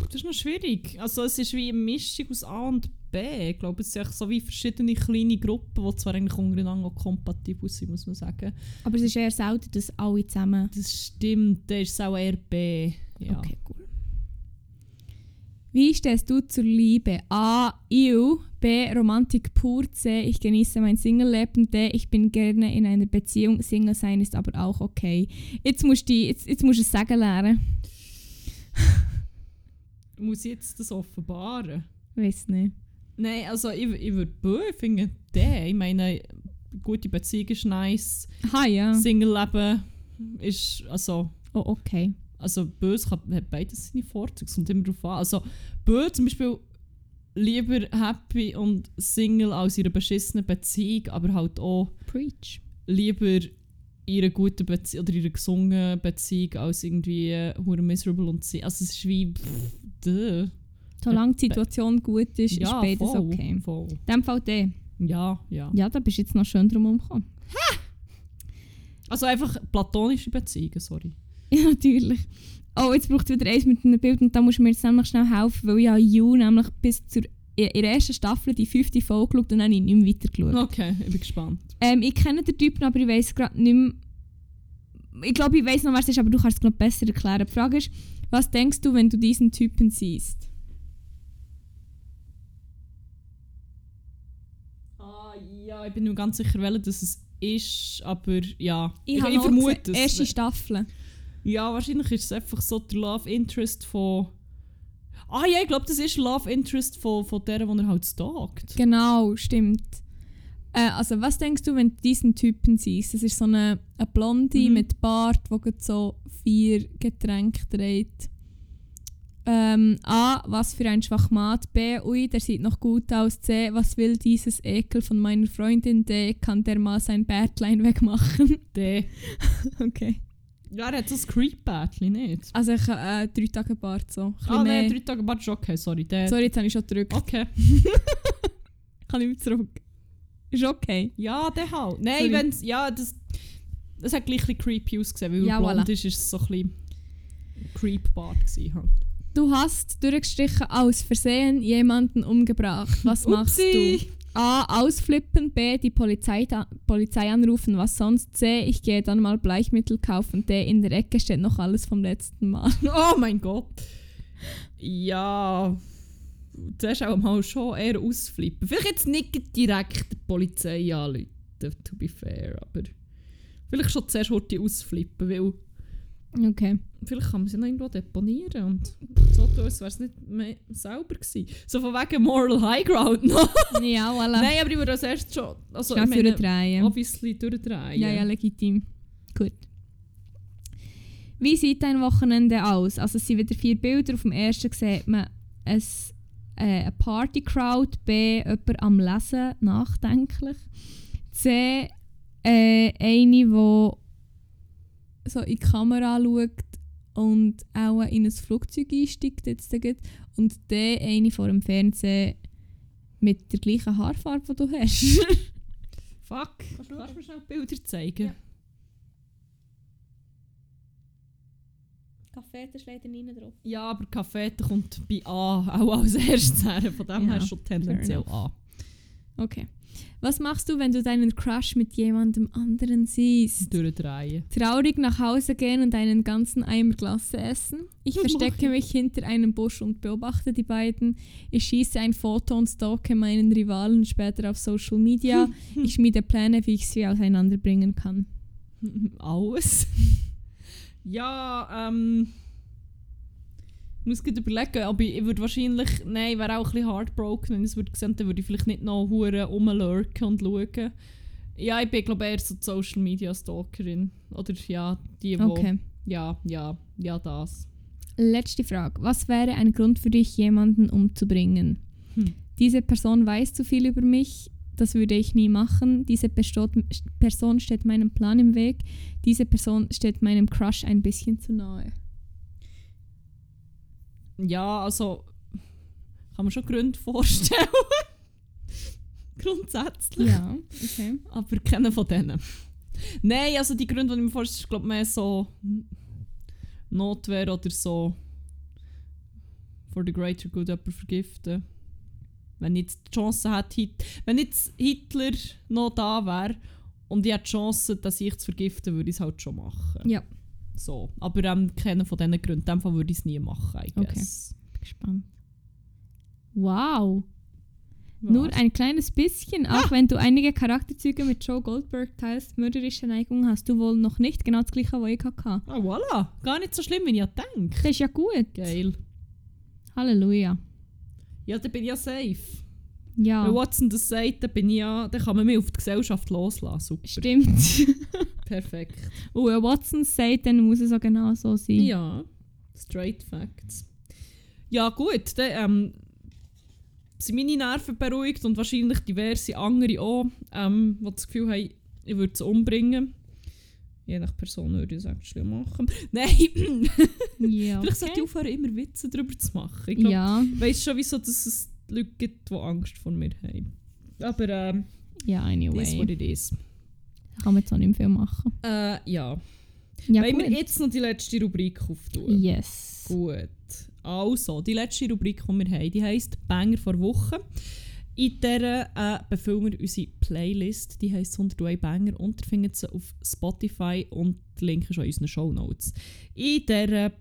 Das ist noch schwierig. Also es ist wie eine Mischung aus A und B. Ich glaube, es sind so wie verschiedene kleine Gruppen, die zwar eigentlich untereinander auch kompatibel sind, muss man sagen. Aber es ist eher selten, dass alle zusammen... Das stimmt, der ist auch eher B. Ja. Okay, cool. Wie stehst du zur Liebe? A. Ew. B. Romantik pur. C. Ich genieße mein Single-Leben. D. Ich bin gerne in einer Beziehung. Single sein ist aber auch okay. Jetzt musst du, die- jetzt, jetzt musst du es sagen lernen. Muss ich jetzt das offenbaren? Weiß nicht. Nein, also ich, ich würde B finden, der. Ich meine, gute Beziehung ist nice. Aha, ja. Single-Leben ist, also... Oh, okay. Also böse kann, hat beides seine Vorzüge, es kommt immer darauf an. Also böse zum Beispiel lieber happy und Single als in einer beschissenen Beziehung, aber halt auch Preach. lieber in einer guten Beziehung oder in einer gesungenen Beziehung als irgendwie äh, miserable und sie. Also es ist wie pff, duh. Solange die Situation gut ist, ist beides voll, okay. Voll. In dem Fall D. Ja, ja. Ja, da bist du jetzt noch schön drum umgekommen. Also einfach platonische Beziehungen, sorry. Ja, natürlich. Oh, jetzt braucht es wieder eins mit einem Bild und da musst du mir jetzt nämlich schnell helfen, weil ich habe You nämlich bis zur in der ersten Staffel die fünfte Folge geschaut und dann habe ich nicht mehr weitergeschaut. Okay, ich bin gespannt. Ähm, ich kenne den Typen, aber ich weiß gerade nicht mehr. Ich glaube, ich weiß noch, wer es ist, aber du kannst es glaube besser erklären. Die Frage ist, was denkst du, wenn du diesen Typen siehst? Ah, ja, ich bin mir ganz sicher, welcher das es ist, aber ja. Ich, habe ich noch vermute es. Erste Staffel. Ja, wahrscheinlich ist es einfach so der Love Interest von. Ah ja, ich glaube, das ist Love Interest von, von der, die er halt stalkt. Genau, stimmt. Äh, also, was denkst du, wenn du diesen Typen siehst? Das ist so eine, eine Blonde Mhm. mit Bart, die so vier Getränke trägt. Ähm, A. Was für ein Schwachmat. B. Ui, der sieht noch gut aus. C. Was will dieses Ekel von meiner Freundin? D. Kann der mal sein Bärtlein wegmachen? Der. okay. Ja, er hat so ein Creep-Bärtchen, nicht? Also ich äh, drei Tage Bart so. Ah, mehr. nein, drei Tage Bart ist okay, sorry. Der. Sorry, jetzt habe ich schon gedrückt. Okay. Kann ich wieder zurück? Ist okay. Ja, der halt. Nein, wenn's. Ja, das. Das hat gleich ein bisschen creepy ausgesehen, weil Ja, blond voilà. ist, ist es so ein bisschen Creep-Bart gewesen halt. Du hast durchgestrichen aus Versehen jemanden umgebracht. Was machst du? A. Ausflippen. B. Die Polizei, Polizei anrufen. Was sonst? C. Ich gehe dann mal Bleichmittel kaufen. D. In der Ecke steht noch alles vom letzten Mal. Oh mein Gott. Ja. Zuerst auch mal schon eher ausflippen. Vielleicht jetzt nicht direkt die Polizei anrufen, to be fair, aber vielleicht schon zuerst heute ausflippen, weil Okay. vielleicht kann man sie noch irgendwo deponieren und so tun, als wäre es nicht mehr sauber gewesen. So von wegen Moral High Ground noch. Ja, voilà. Nein, aber ich würde als erstes schon, also Schnell ich durchdrehen. obviously durchdrehen. Ja, ja, legitim. Gut. Wie sieht dein Wochenende aus? Also es sind wieder vier Bilder. Auf dem ersten sieht man ein, äh, eine Party-Crowd, B, jemand am Lesen, nachdenklich. C, äh, eine, die so in die Kamera schaut und auch in ein Flugzeug einsteigt. Jetzt gerade. Und D, eine vor dem Fernsehen mit der gleichen Haarfarbe, die du hast. Fuck. Kannst du mir schnell Bilder zeigen? Kaffee, da ist leider nicht drauf. Ja, aber Kaffee kommt bei A auch als erstes her. Von dem Ja, her schon tendenziell A. Okay. Was machst du, wenn du deinen Crush mit jemandem anderen siehst? Durchdrehen. Traurig nach Hause gehen und einen ganzen Eimer Glasse essen? Ich verstecke ich? mich hinter einem Busch und beobachte die beiden. Ich schieße ein Foto und stalke meinen Rivalen später auf Social Media. ich schmiede Pläne, wie ich sie auseinanderbringen kann. Alles. ja, ähm. Ich muss gerade überlegen, aber ich, ich würde wahrscheinlich. Nein, ich wäre auch ein bisschen heartbroken, wenn ich es würde sehen, dann würde ich vielleicht nicht noch hure rumlurken und schauen. Ja, ich bin glaube eher so die Social Media Stalkerin. Oder ja, die, wo. Okay. Ja, ja, ja, das. Letzte Frage. Was wäre ein Grund für dich, jemanden umzubringen? Hm. Diese Person weiß zu viel über mich. Das würde ich nie machen. Diese Person steht meinem Plan im Weg. Diese Person steht meinem Crush ein bisschen zu nahe. Ja, also. Kann man schon Gründe vorstellen. Grundsätzlich. Ja, okay. Aber keinen von denen. Nein, also die Gründe, die ich mir vorstelle, ist glaube mehr so Notwehr oder so for the greater good jemanden vergiften. Wenn jetzt die Chance hat, Hit wenn jetzt Hitler noch da wäre und ich hätte die Chance, dass ich zu vergiften, würde ich es halt schon machen. Ja. So. Aber ähm, keinen von diesen Gründen. In dem Fall würde ich es nie machen, I Okay. guess. Bin gespannt. Wow. Nur Was? ein kleines bisschen, auch wenn du einige Charakterzüge mit Joe Goldberg teilst, mörderische Neigung hast du wohl noch nicht genau das gleiche, was ich hatte. Ah, voilà. Gar nicht so schlimm, wie ich denke. Das ist ja gut. Geil. Halleluja. Ja, dann bin ich ja safe. Ja, Wenn Watson das sagt, dann, bin ich ja, dann kann man mich auf die Gesellschaft loslassen. Super. stimmt. Perfekt. Und wenn Watson sagt, dann muss es auch genau so sein. Ja, straight facts. Ja gut, dann ähm, sind meine Nerven beruhigt und wahrscheinlich diverse andere auch, ähm, die das Gefühl haben, ich würde sie umbringen. Je nach Person würde ich es actually machen. Nein, Ja, vielleicht sollte ich okay. aufhören, immer Witze darüber zu machen. Ich glaube, Ja, weiss schon, wieso dass es Leute gibt, die Angst vor mir haben. Aber ähm, ja, das is what anyway. it is. Kann man jetzt auch nicht mehr viel machen. Äh, ja. Ja, Wollen wir jetzt noch die letzte Rubrik auftun? Yes. Gut. Also, die letzte Rubrik, die wir haben, die heisst Banger vor Woche. In der äh, befüllen wir unsere Playlist. Die heisst 101 Banger und ihr findet sie auf Spotify und der Link ist in unseren Show Notes. In dieser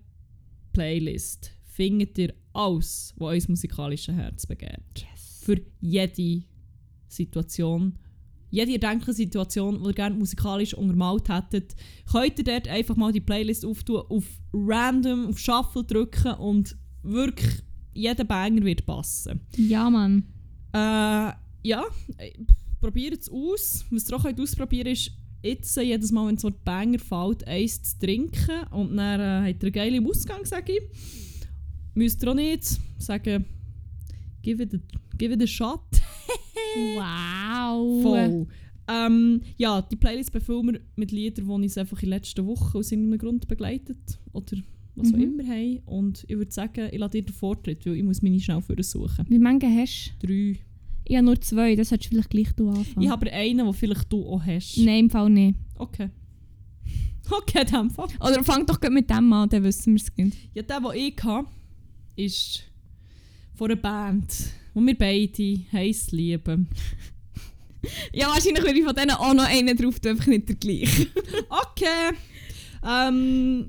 Playlist findet ihr alles, was euer musikalisches Herz begehrt. Für jede Situation, jede erdenkliche Situation, die ihr gerne musikalisch untermalt hättet, könnt ihr dort einfach mal die Playlist auftun, auf random, auf Shuffle drücken und wirklich jeder Banger wird passen. Ja, Mann. Äh, ja, probiert es aus. Was ihr auch könnt ausprobieren ist, jetzt äh, jedes Mal, wenn so ein Banger fällt, eins zu trinken und dann äh, habt ihr einen geilen Ausgang, sage ich. müsst ihr auch nicht sagen, give it a, give it a shot. Wow. Voll. Ähm, ja, die Playlist befüllen wir mit Liedern, die uns einfach in den letzten Wochen aus irgendeinem Grund begleitet. Oder was auch Mhm. immer haben. Und ich würde sagen, ich lasse dir den Vortritt, weil ich muss meine schnell suchen. Wie viele hast Drei. du? Ich habe nur zwei, das solltest du vielleicht gleich du anfangen. Ich habe aber einen, den vielleicht du auch hast. Nein, im Fall nicht. Okay. Okay, dann Fall. Oder fang doch mit dem an, dann wissen wir es. Ja, der, den ich hatte, ist von einer Band, die wir beide heiß lieben. Ja, wahrscheinlich würde ich von denen auch noch einen drauf tun, einfach nicht der gleiche. Okay. Ähm,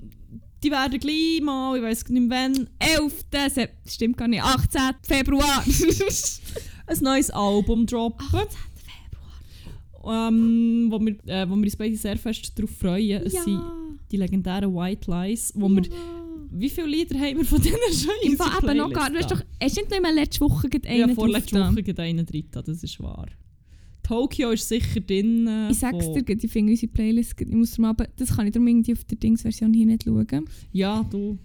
die werden gleich mal, ich weiß nicht mehr wann, 11. Sep- stimmt gar nicht, 18. Februar. ein neues Album droppen. Ähm, wo, wir, äh, wo wir uns beide sehr fest darauf freuen. Es sind die legendären White Lies, wo wir... Wie viele Lieder haben wir von denen schon in Fall eben noch gar nicht. Hast du nicht noch immer letzte Woche gerade Ja, einen vorletzte Woche geht einer drin, das ist wahr. Tokio ist sicher drin. äh, Ich sag's dir, ich finde unsere Playlist, ich muss aber, das kann ich darum irgendwie auf der Dings-Version hier nicht schauen. Ja, du.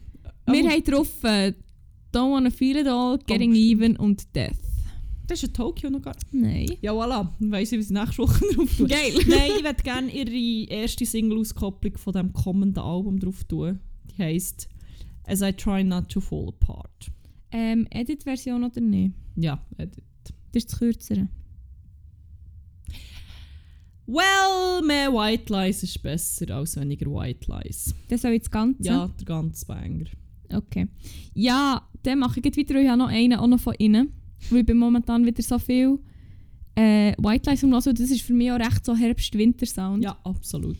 Wir haben drauf äh, Don't Wanna Feel It All, Getting Oh. Even und Death. Das ist in Tokio noch gar Nein. Ja, voilà. Dann weiss ich, was ich nächste Woche drauf tue. Geil. Nein, ich würde gerne ihre erste Single-Auskopplung von dem kommenden Album drauf tun. Die heisst As I Try Not to Fall Apart. Ähm, Edit-Version oder nicht? Ja, äh, Das ist das Kürzere. Well, mehr White Lies ist besser als weniger White Lies. Das soll jetzt Ganze? Ja, der ganze Banger. Okay. Ja, dann mache ich gleich weiter. Ich habe noch einen auch noch von innen. Weil ich bin momentan wieder so viel äh, White Lies umlassen. Das ist für mich auch recht so Herbst-Winter-Sound. Ja, absolut.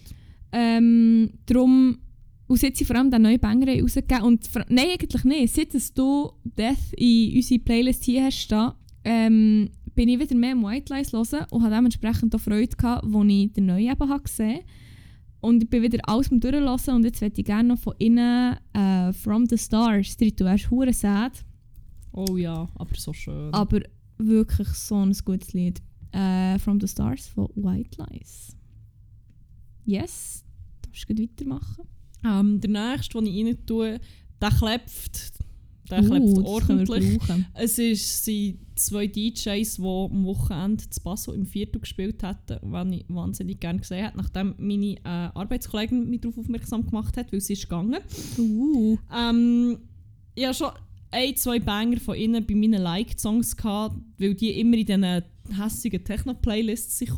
Ähm, darum, und seit sie vor allem den neuen Banger rausgegeben und nein, eigentlich nicht. Seit dass du Death in unsere Playlist hier hast, stehen, ähm, bin ich wieder mehr im White Lies hören und habe dementsprechend auch Freude gehabt, als ich den neuen eben habe gesehen Und ich bin wieder alles am Durchlassen und jetzt möchte ich gerne noch von innen äh, From the Stars. drin. Er ist hure sad, Oh ja, aber so schön. aber wirklich so ein gutes Lied. Äh, From the Stars von White Lies. Yes, darfst du weitermachen? Ähm, der nächste, den ich rein tue, der klebt. Der Uh, klebt ordentlich. Es ist, sind zwei DJs, die am Wochenende zu Basso im Viertel gespielt hatten, was ich wahnsinnig gerne gesehen habe, nachdem meine äh, Arbeitskollegin mich darauf aufmerksam gemacht hat, weil sie ist gegangen. Uh. Ähm, ich hatte schon ein, zwei Banger von ihnen bei meinen Liked-Songs, gehabt, weil die immer in diesen hässigen Techno-Playlists sind.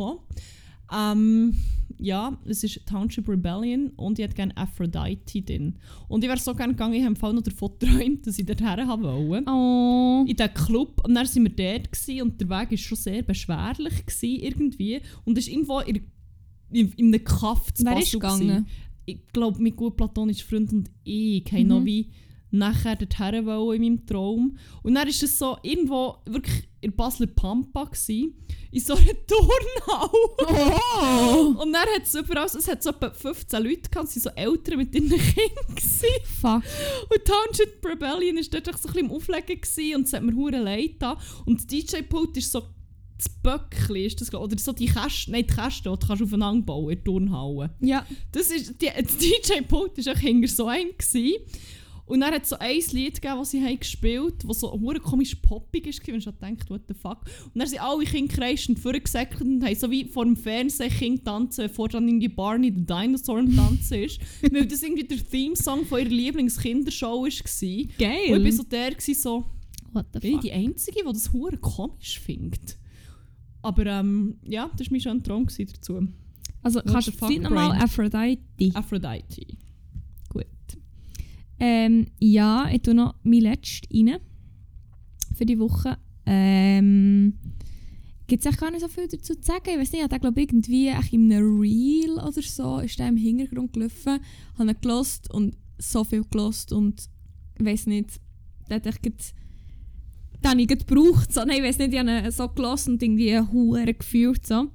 Ähm, ja, es ist Township Rebellion und ich hätte gerne Aphrodite drin. Und ich wäre so gerne gegangen, ich habe im Fall noch davon geträumt, dass ich dorthin haben wollte Oh. in diesem Club und dann waren wir dort gewesen, und der Weg war schon sehr beschwerlich gewesen, irgendwie und es ist irgendwo in, in, in einem Kaff zu Wer ist gegangen? gewesen. Ich glaube, mein gut platonischer Freund und ich haben Mhm. noch wie nachher dorthin wollen in meinem Traum. Und dann war es so irgendwo wirklich in Basler Pampa gewesen, in so einer Turnhalle. Oh. Und dann hat es überall, es hat so etwa 15 Leute gehabt, es waren so Eltern mit ihren Kindern. gewesen. Fuck. Und Township Rebellion war dort so ein bisschen im Auflegen gewesen und es hat mir hure leid getan. Und das DJ-Pult ist so das Böckli, ist das, oder so die Kästen, nein, die Kästen, die du kannst aufeinander bauen in der Turnhalle. Ja. Das, ist, die, das DJ-Pult war echt hinter so einem. Gewesen. Und dann hat es so ein Lied gegeben, das sie haben gespielt haben, das so hure komisch poppig war, und ich dachte, what the fuck. Und dann sind alle Kinder kreischend vorgesäckelt und haben so wie vor dem Fernsehen Kinder tanzen, bevor dann irgendwie Barney the Dinosaur am Tanzen ist. weil das irgendwie der Theme-Song von ihrer Lieblingskindershow war. Und Geil. ich war so der, gewesen, so, What the bin ich fuck? die Einzige, die das hure komisch findet. Aber ähm, ja, das war mein schöner Traum dazu. Also kannst du nochmal? Aphrodite. Aphrodite. Ähm, ja, ich tue noch mein letztes rein. Für die Woche. Ähm, Gibt es gar nicht so viel dazu zu sagen. Ich weiß nicht, ich glaube irgendwie in einem Reel oder so ist der im Hintergrund gelaufen. Habe ihn gelost und so viel gelost und ich weiß nicht, der hat echt gerade- den ich gebraucht. So, nein, ich weiß nicht, ich habe ihn so gelost und irgendwie hure gefühlt. So.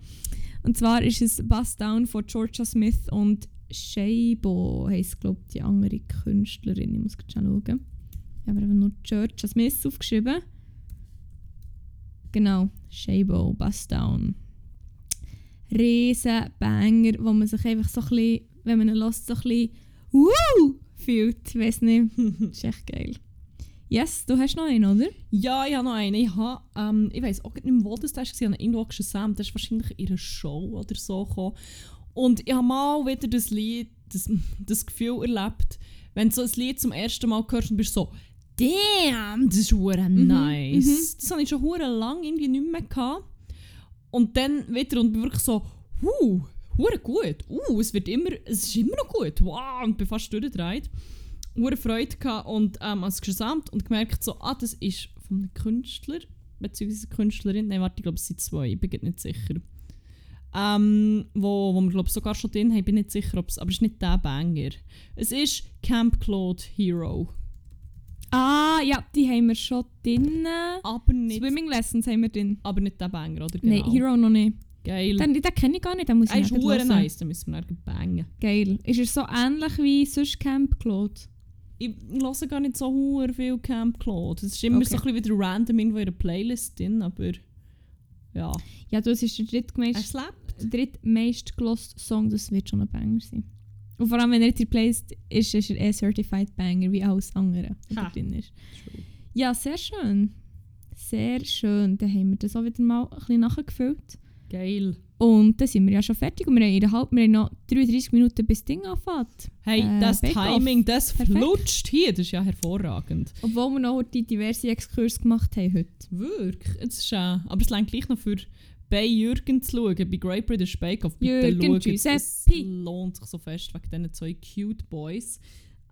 Und zwar ist es Bust Down von Georgia Smith und Sheibo heisst, glaube ich, die andere Künstlerin. Ich muss schnell schauen. Ich habe aber nur Georgia Smith aufgeschrieben. Genau, Sheibo, Bust Down. Banger, wo man sich einfach so ein bisschen, wenn man ihn hört, so ein bisschen «Woo!» fühlt. Ich weiß nicht, ist echt geil. Yes, du hast noch einen, oder? Ja, ich habe noch einen. Ich, habe, ähm, ich weiss auch nicht mehr, wo das war. Ich habe irgendwo gesehen. Das ist wahrscheinlich in einer Show oder so gekommen. Und ich habe mal wieder das Lied, das, das Gefühl erlebt, wenn du so ein Lied zum ersten Mal hörst und bist so, damn, das ist hure nice. mhm. Das habe ich schon hure lang irgendwie nicht mehr gehabt. Und dann wieder und bin wirklich so, huh, hure gut. Uh, es wird immer, es ist immer noch gut. Wow, und bin fast durchgedreht. Hure Freude gehabt und ähm, als gesamt und gemerkt so, ah, das ist von einem Künstler, beziehungsweise Künstlerin, nein, warte, ich glaube, es sind zwei, ich bin nicht sicher. Ähm, wo, wo wir glaube sogar schon drin haben, ich bin nicht sicher, ob es, aber es ist nicht der Banger. Es ist Camp Claude Hero. Ah, ja, die haben wir schon drin. Aber nicht, Swimming Lessons haben wir drin. aber nicht der Banger, oder? Nein, Genau. Hero noch nicht. Geil. Den, den kenne ich gar nicht, den muss ich er ist nachher hure hören. nice, dann müssen wir dann bangen. Geil. Ist er so ähnlich wie sonst Camp Claude? Ich höre gar nicht so viel Camp Claude. Es ist immer Okay. so ein bisschen wieder random irgendwo in einer Playlist drin, aber ja. Ja, du, es ist der Er drittmeist, drittmeist geloste Song, das wird schon ein Banger sein. Und vor allem, wenn er jetzt replaced ist, ist er eh Certified Banger, wie alles andere, was Ha. drin ist. Ja, sehr schön. Sehr schön. Dann haben wir das auch wieder mal ein bisschen nachgefüllt. Geil. Und dann sind wir ja schon fertig und wir haben, in der Halb wir haben noch 33 Minuten bis das Ding anfängt. Hey, Äh, das. Timing, das Perfekt. flutscht hier, das ist ja hervorragend. Obwohl wir noch die diverse Exkurs gemacht haben heute. Wirklich, es ist, äh, aber es längt gleich noch für bei Jürgen zu schauen, bei Great British Bake Off. Bitte Jürgen schaut, es lohnt sich so fest wegen diesen zwei cute Boys.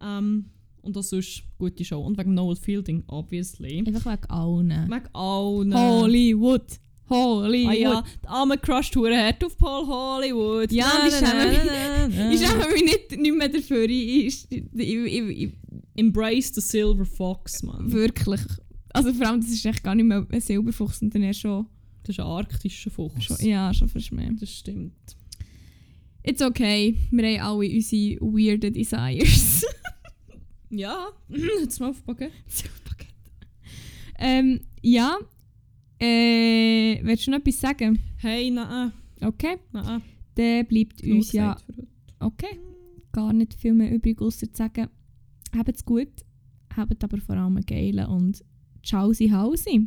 Ähm, und auch sonst gute Show. Und wegen Noel Fielding, obviously. Einfach wegen allen. Wegen allen. Hollywood. Hollywood. Ah ja, die arme Crush hure hart auf Paul Hollywood. Ja, Na, ich schäme mich- nicht, nicht mehr dafür. Ich, ich, ich, Embrace the Silver Fox, Mann. wirklich. Also vor allem, das ist echt gar nicht mehr ein Silberfuchs, sondern eher schon, Das ist ein arktischer Fuchs. schon ja, schon verschmäht. Das stimmt. It's okay. Wir haben alle unsere weirden Desires. Ja, jetzt mal aufpacken. ähm, ja. Äh, willst du noch etwas sagen? Hey, nein, Okay. nein. Dann bleibt uns ja. Okay. Gar nicht viel mehr übrig, außer zu sagen, habt's gut, habt aber vor allem einen geilen und ciao, sie Hause.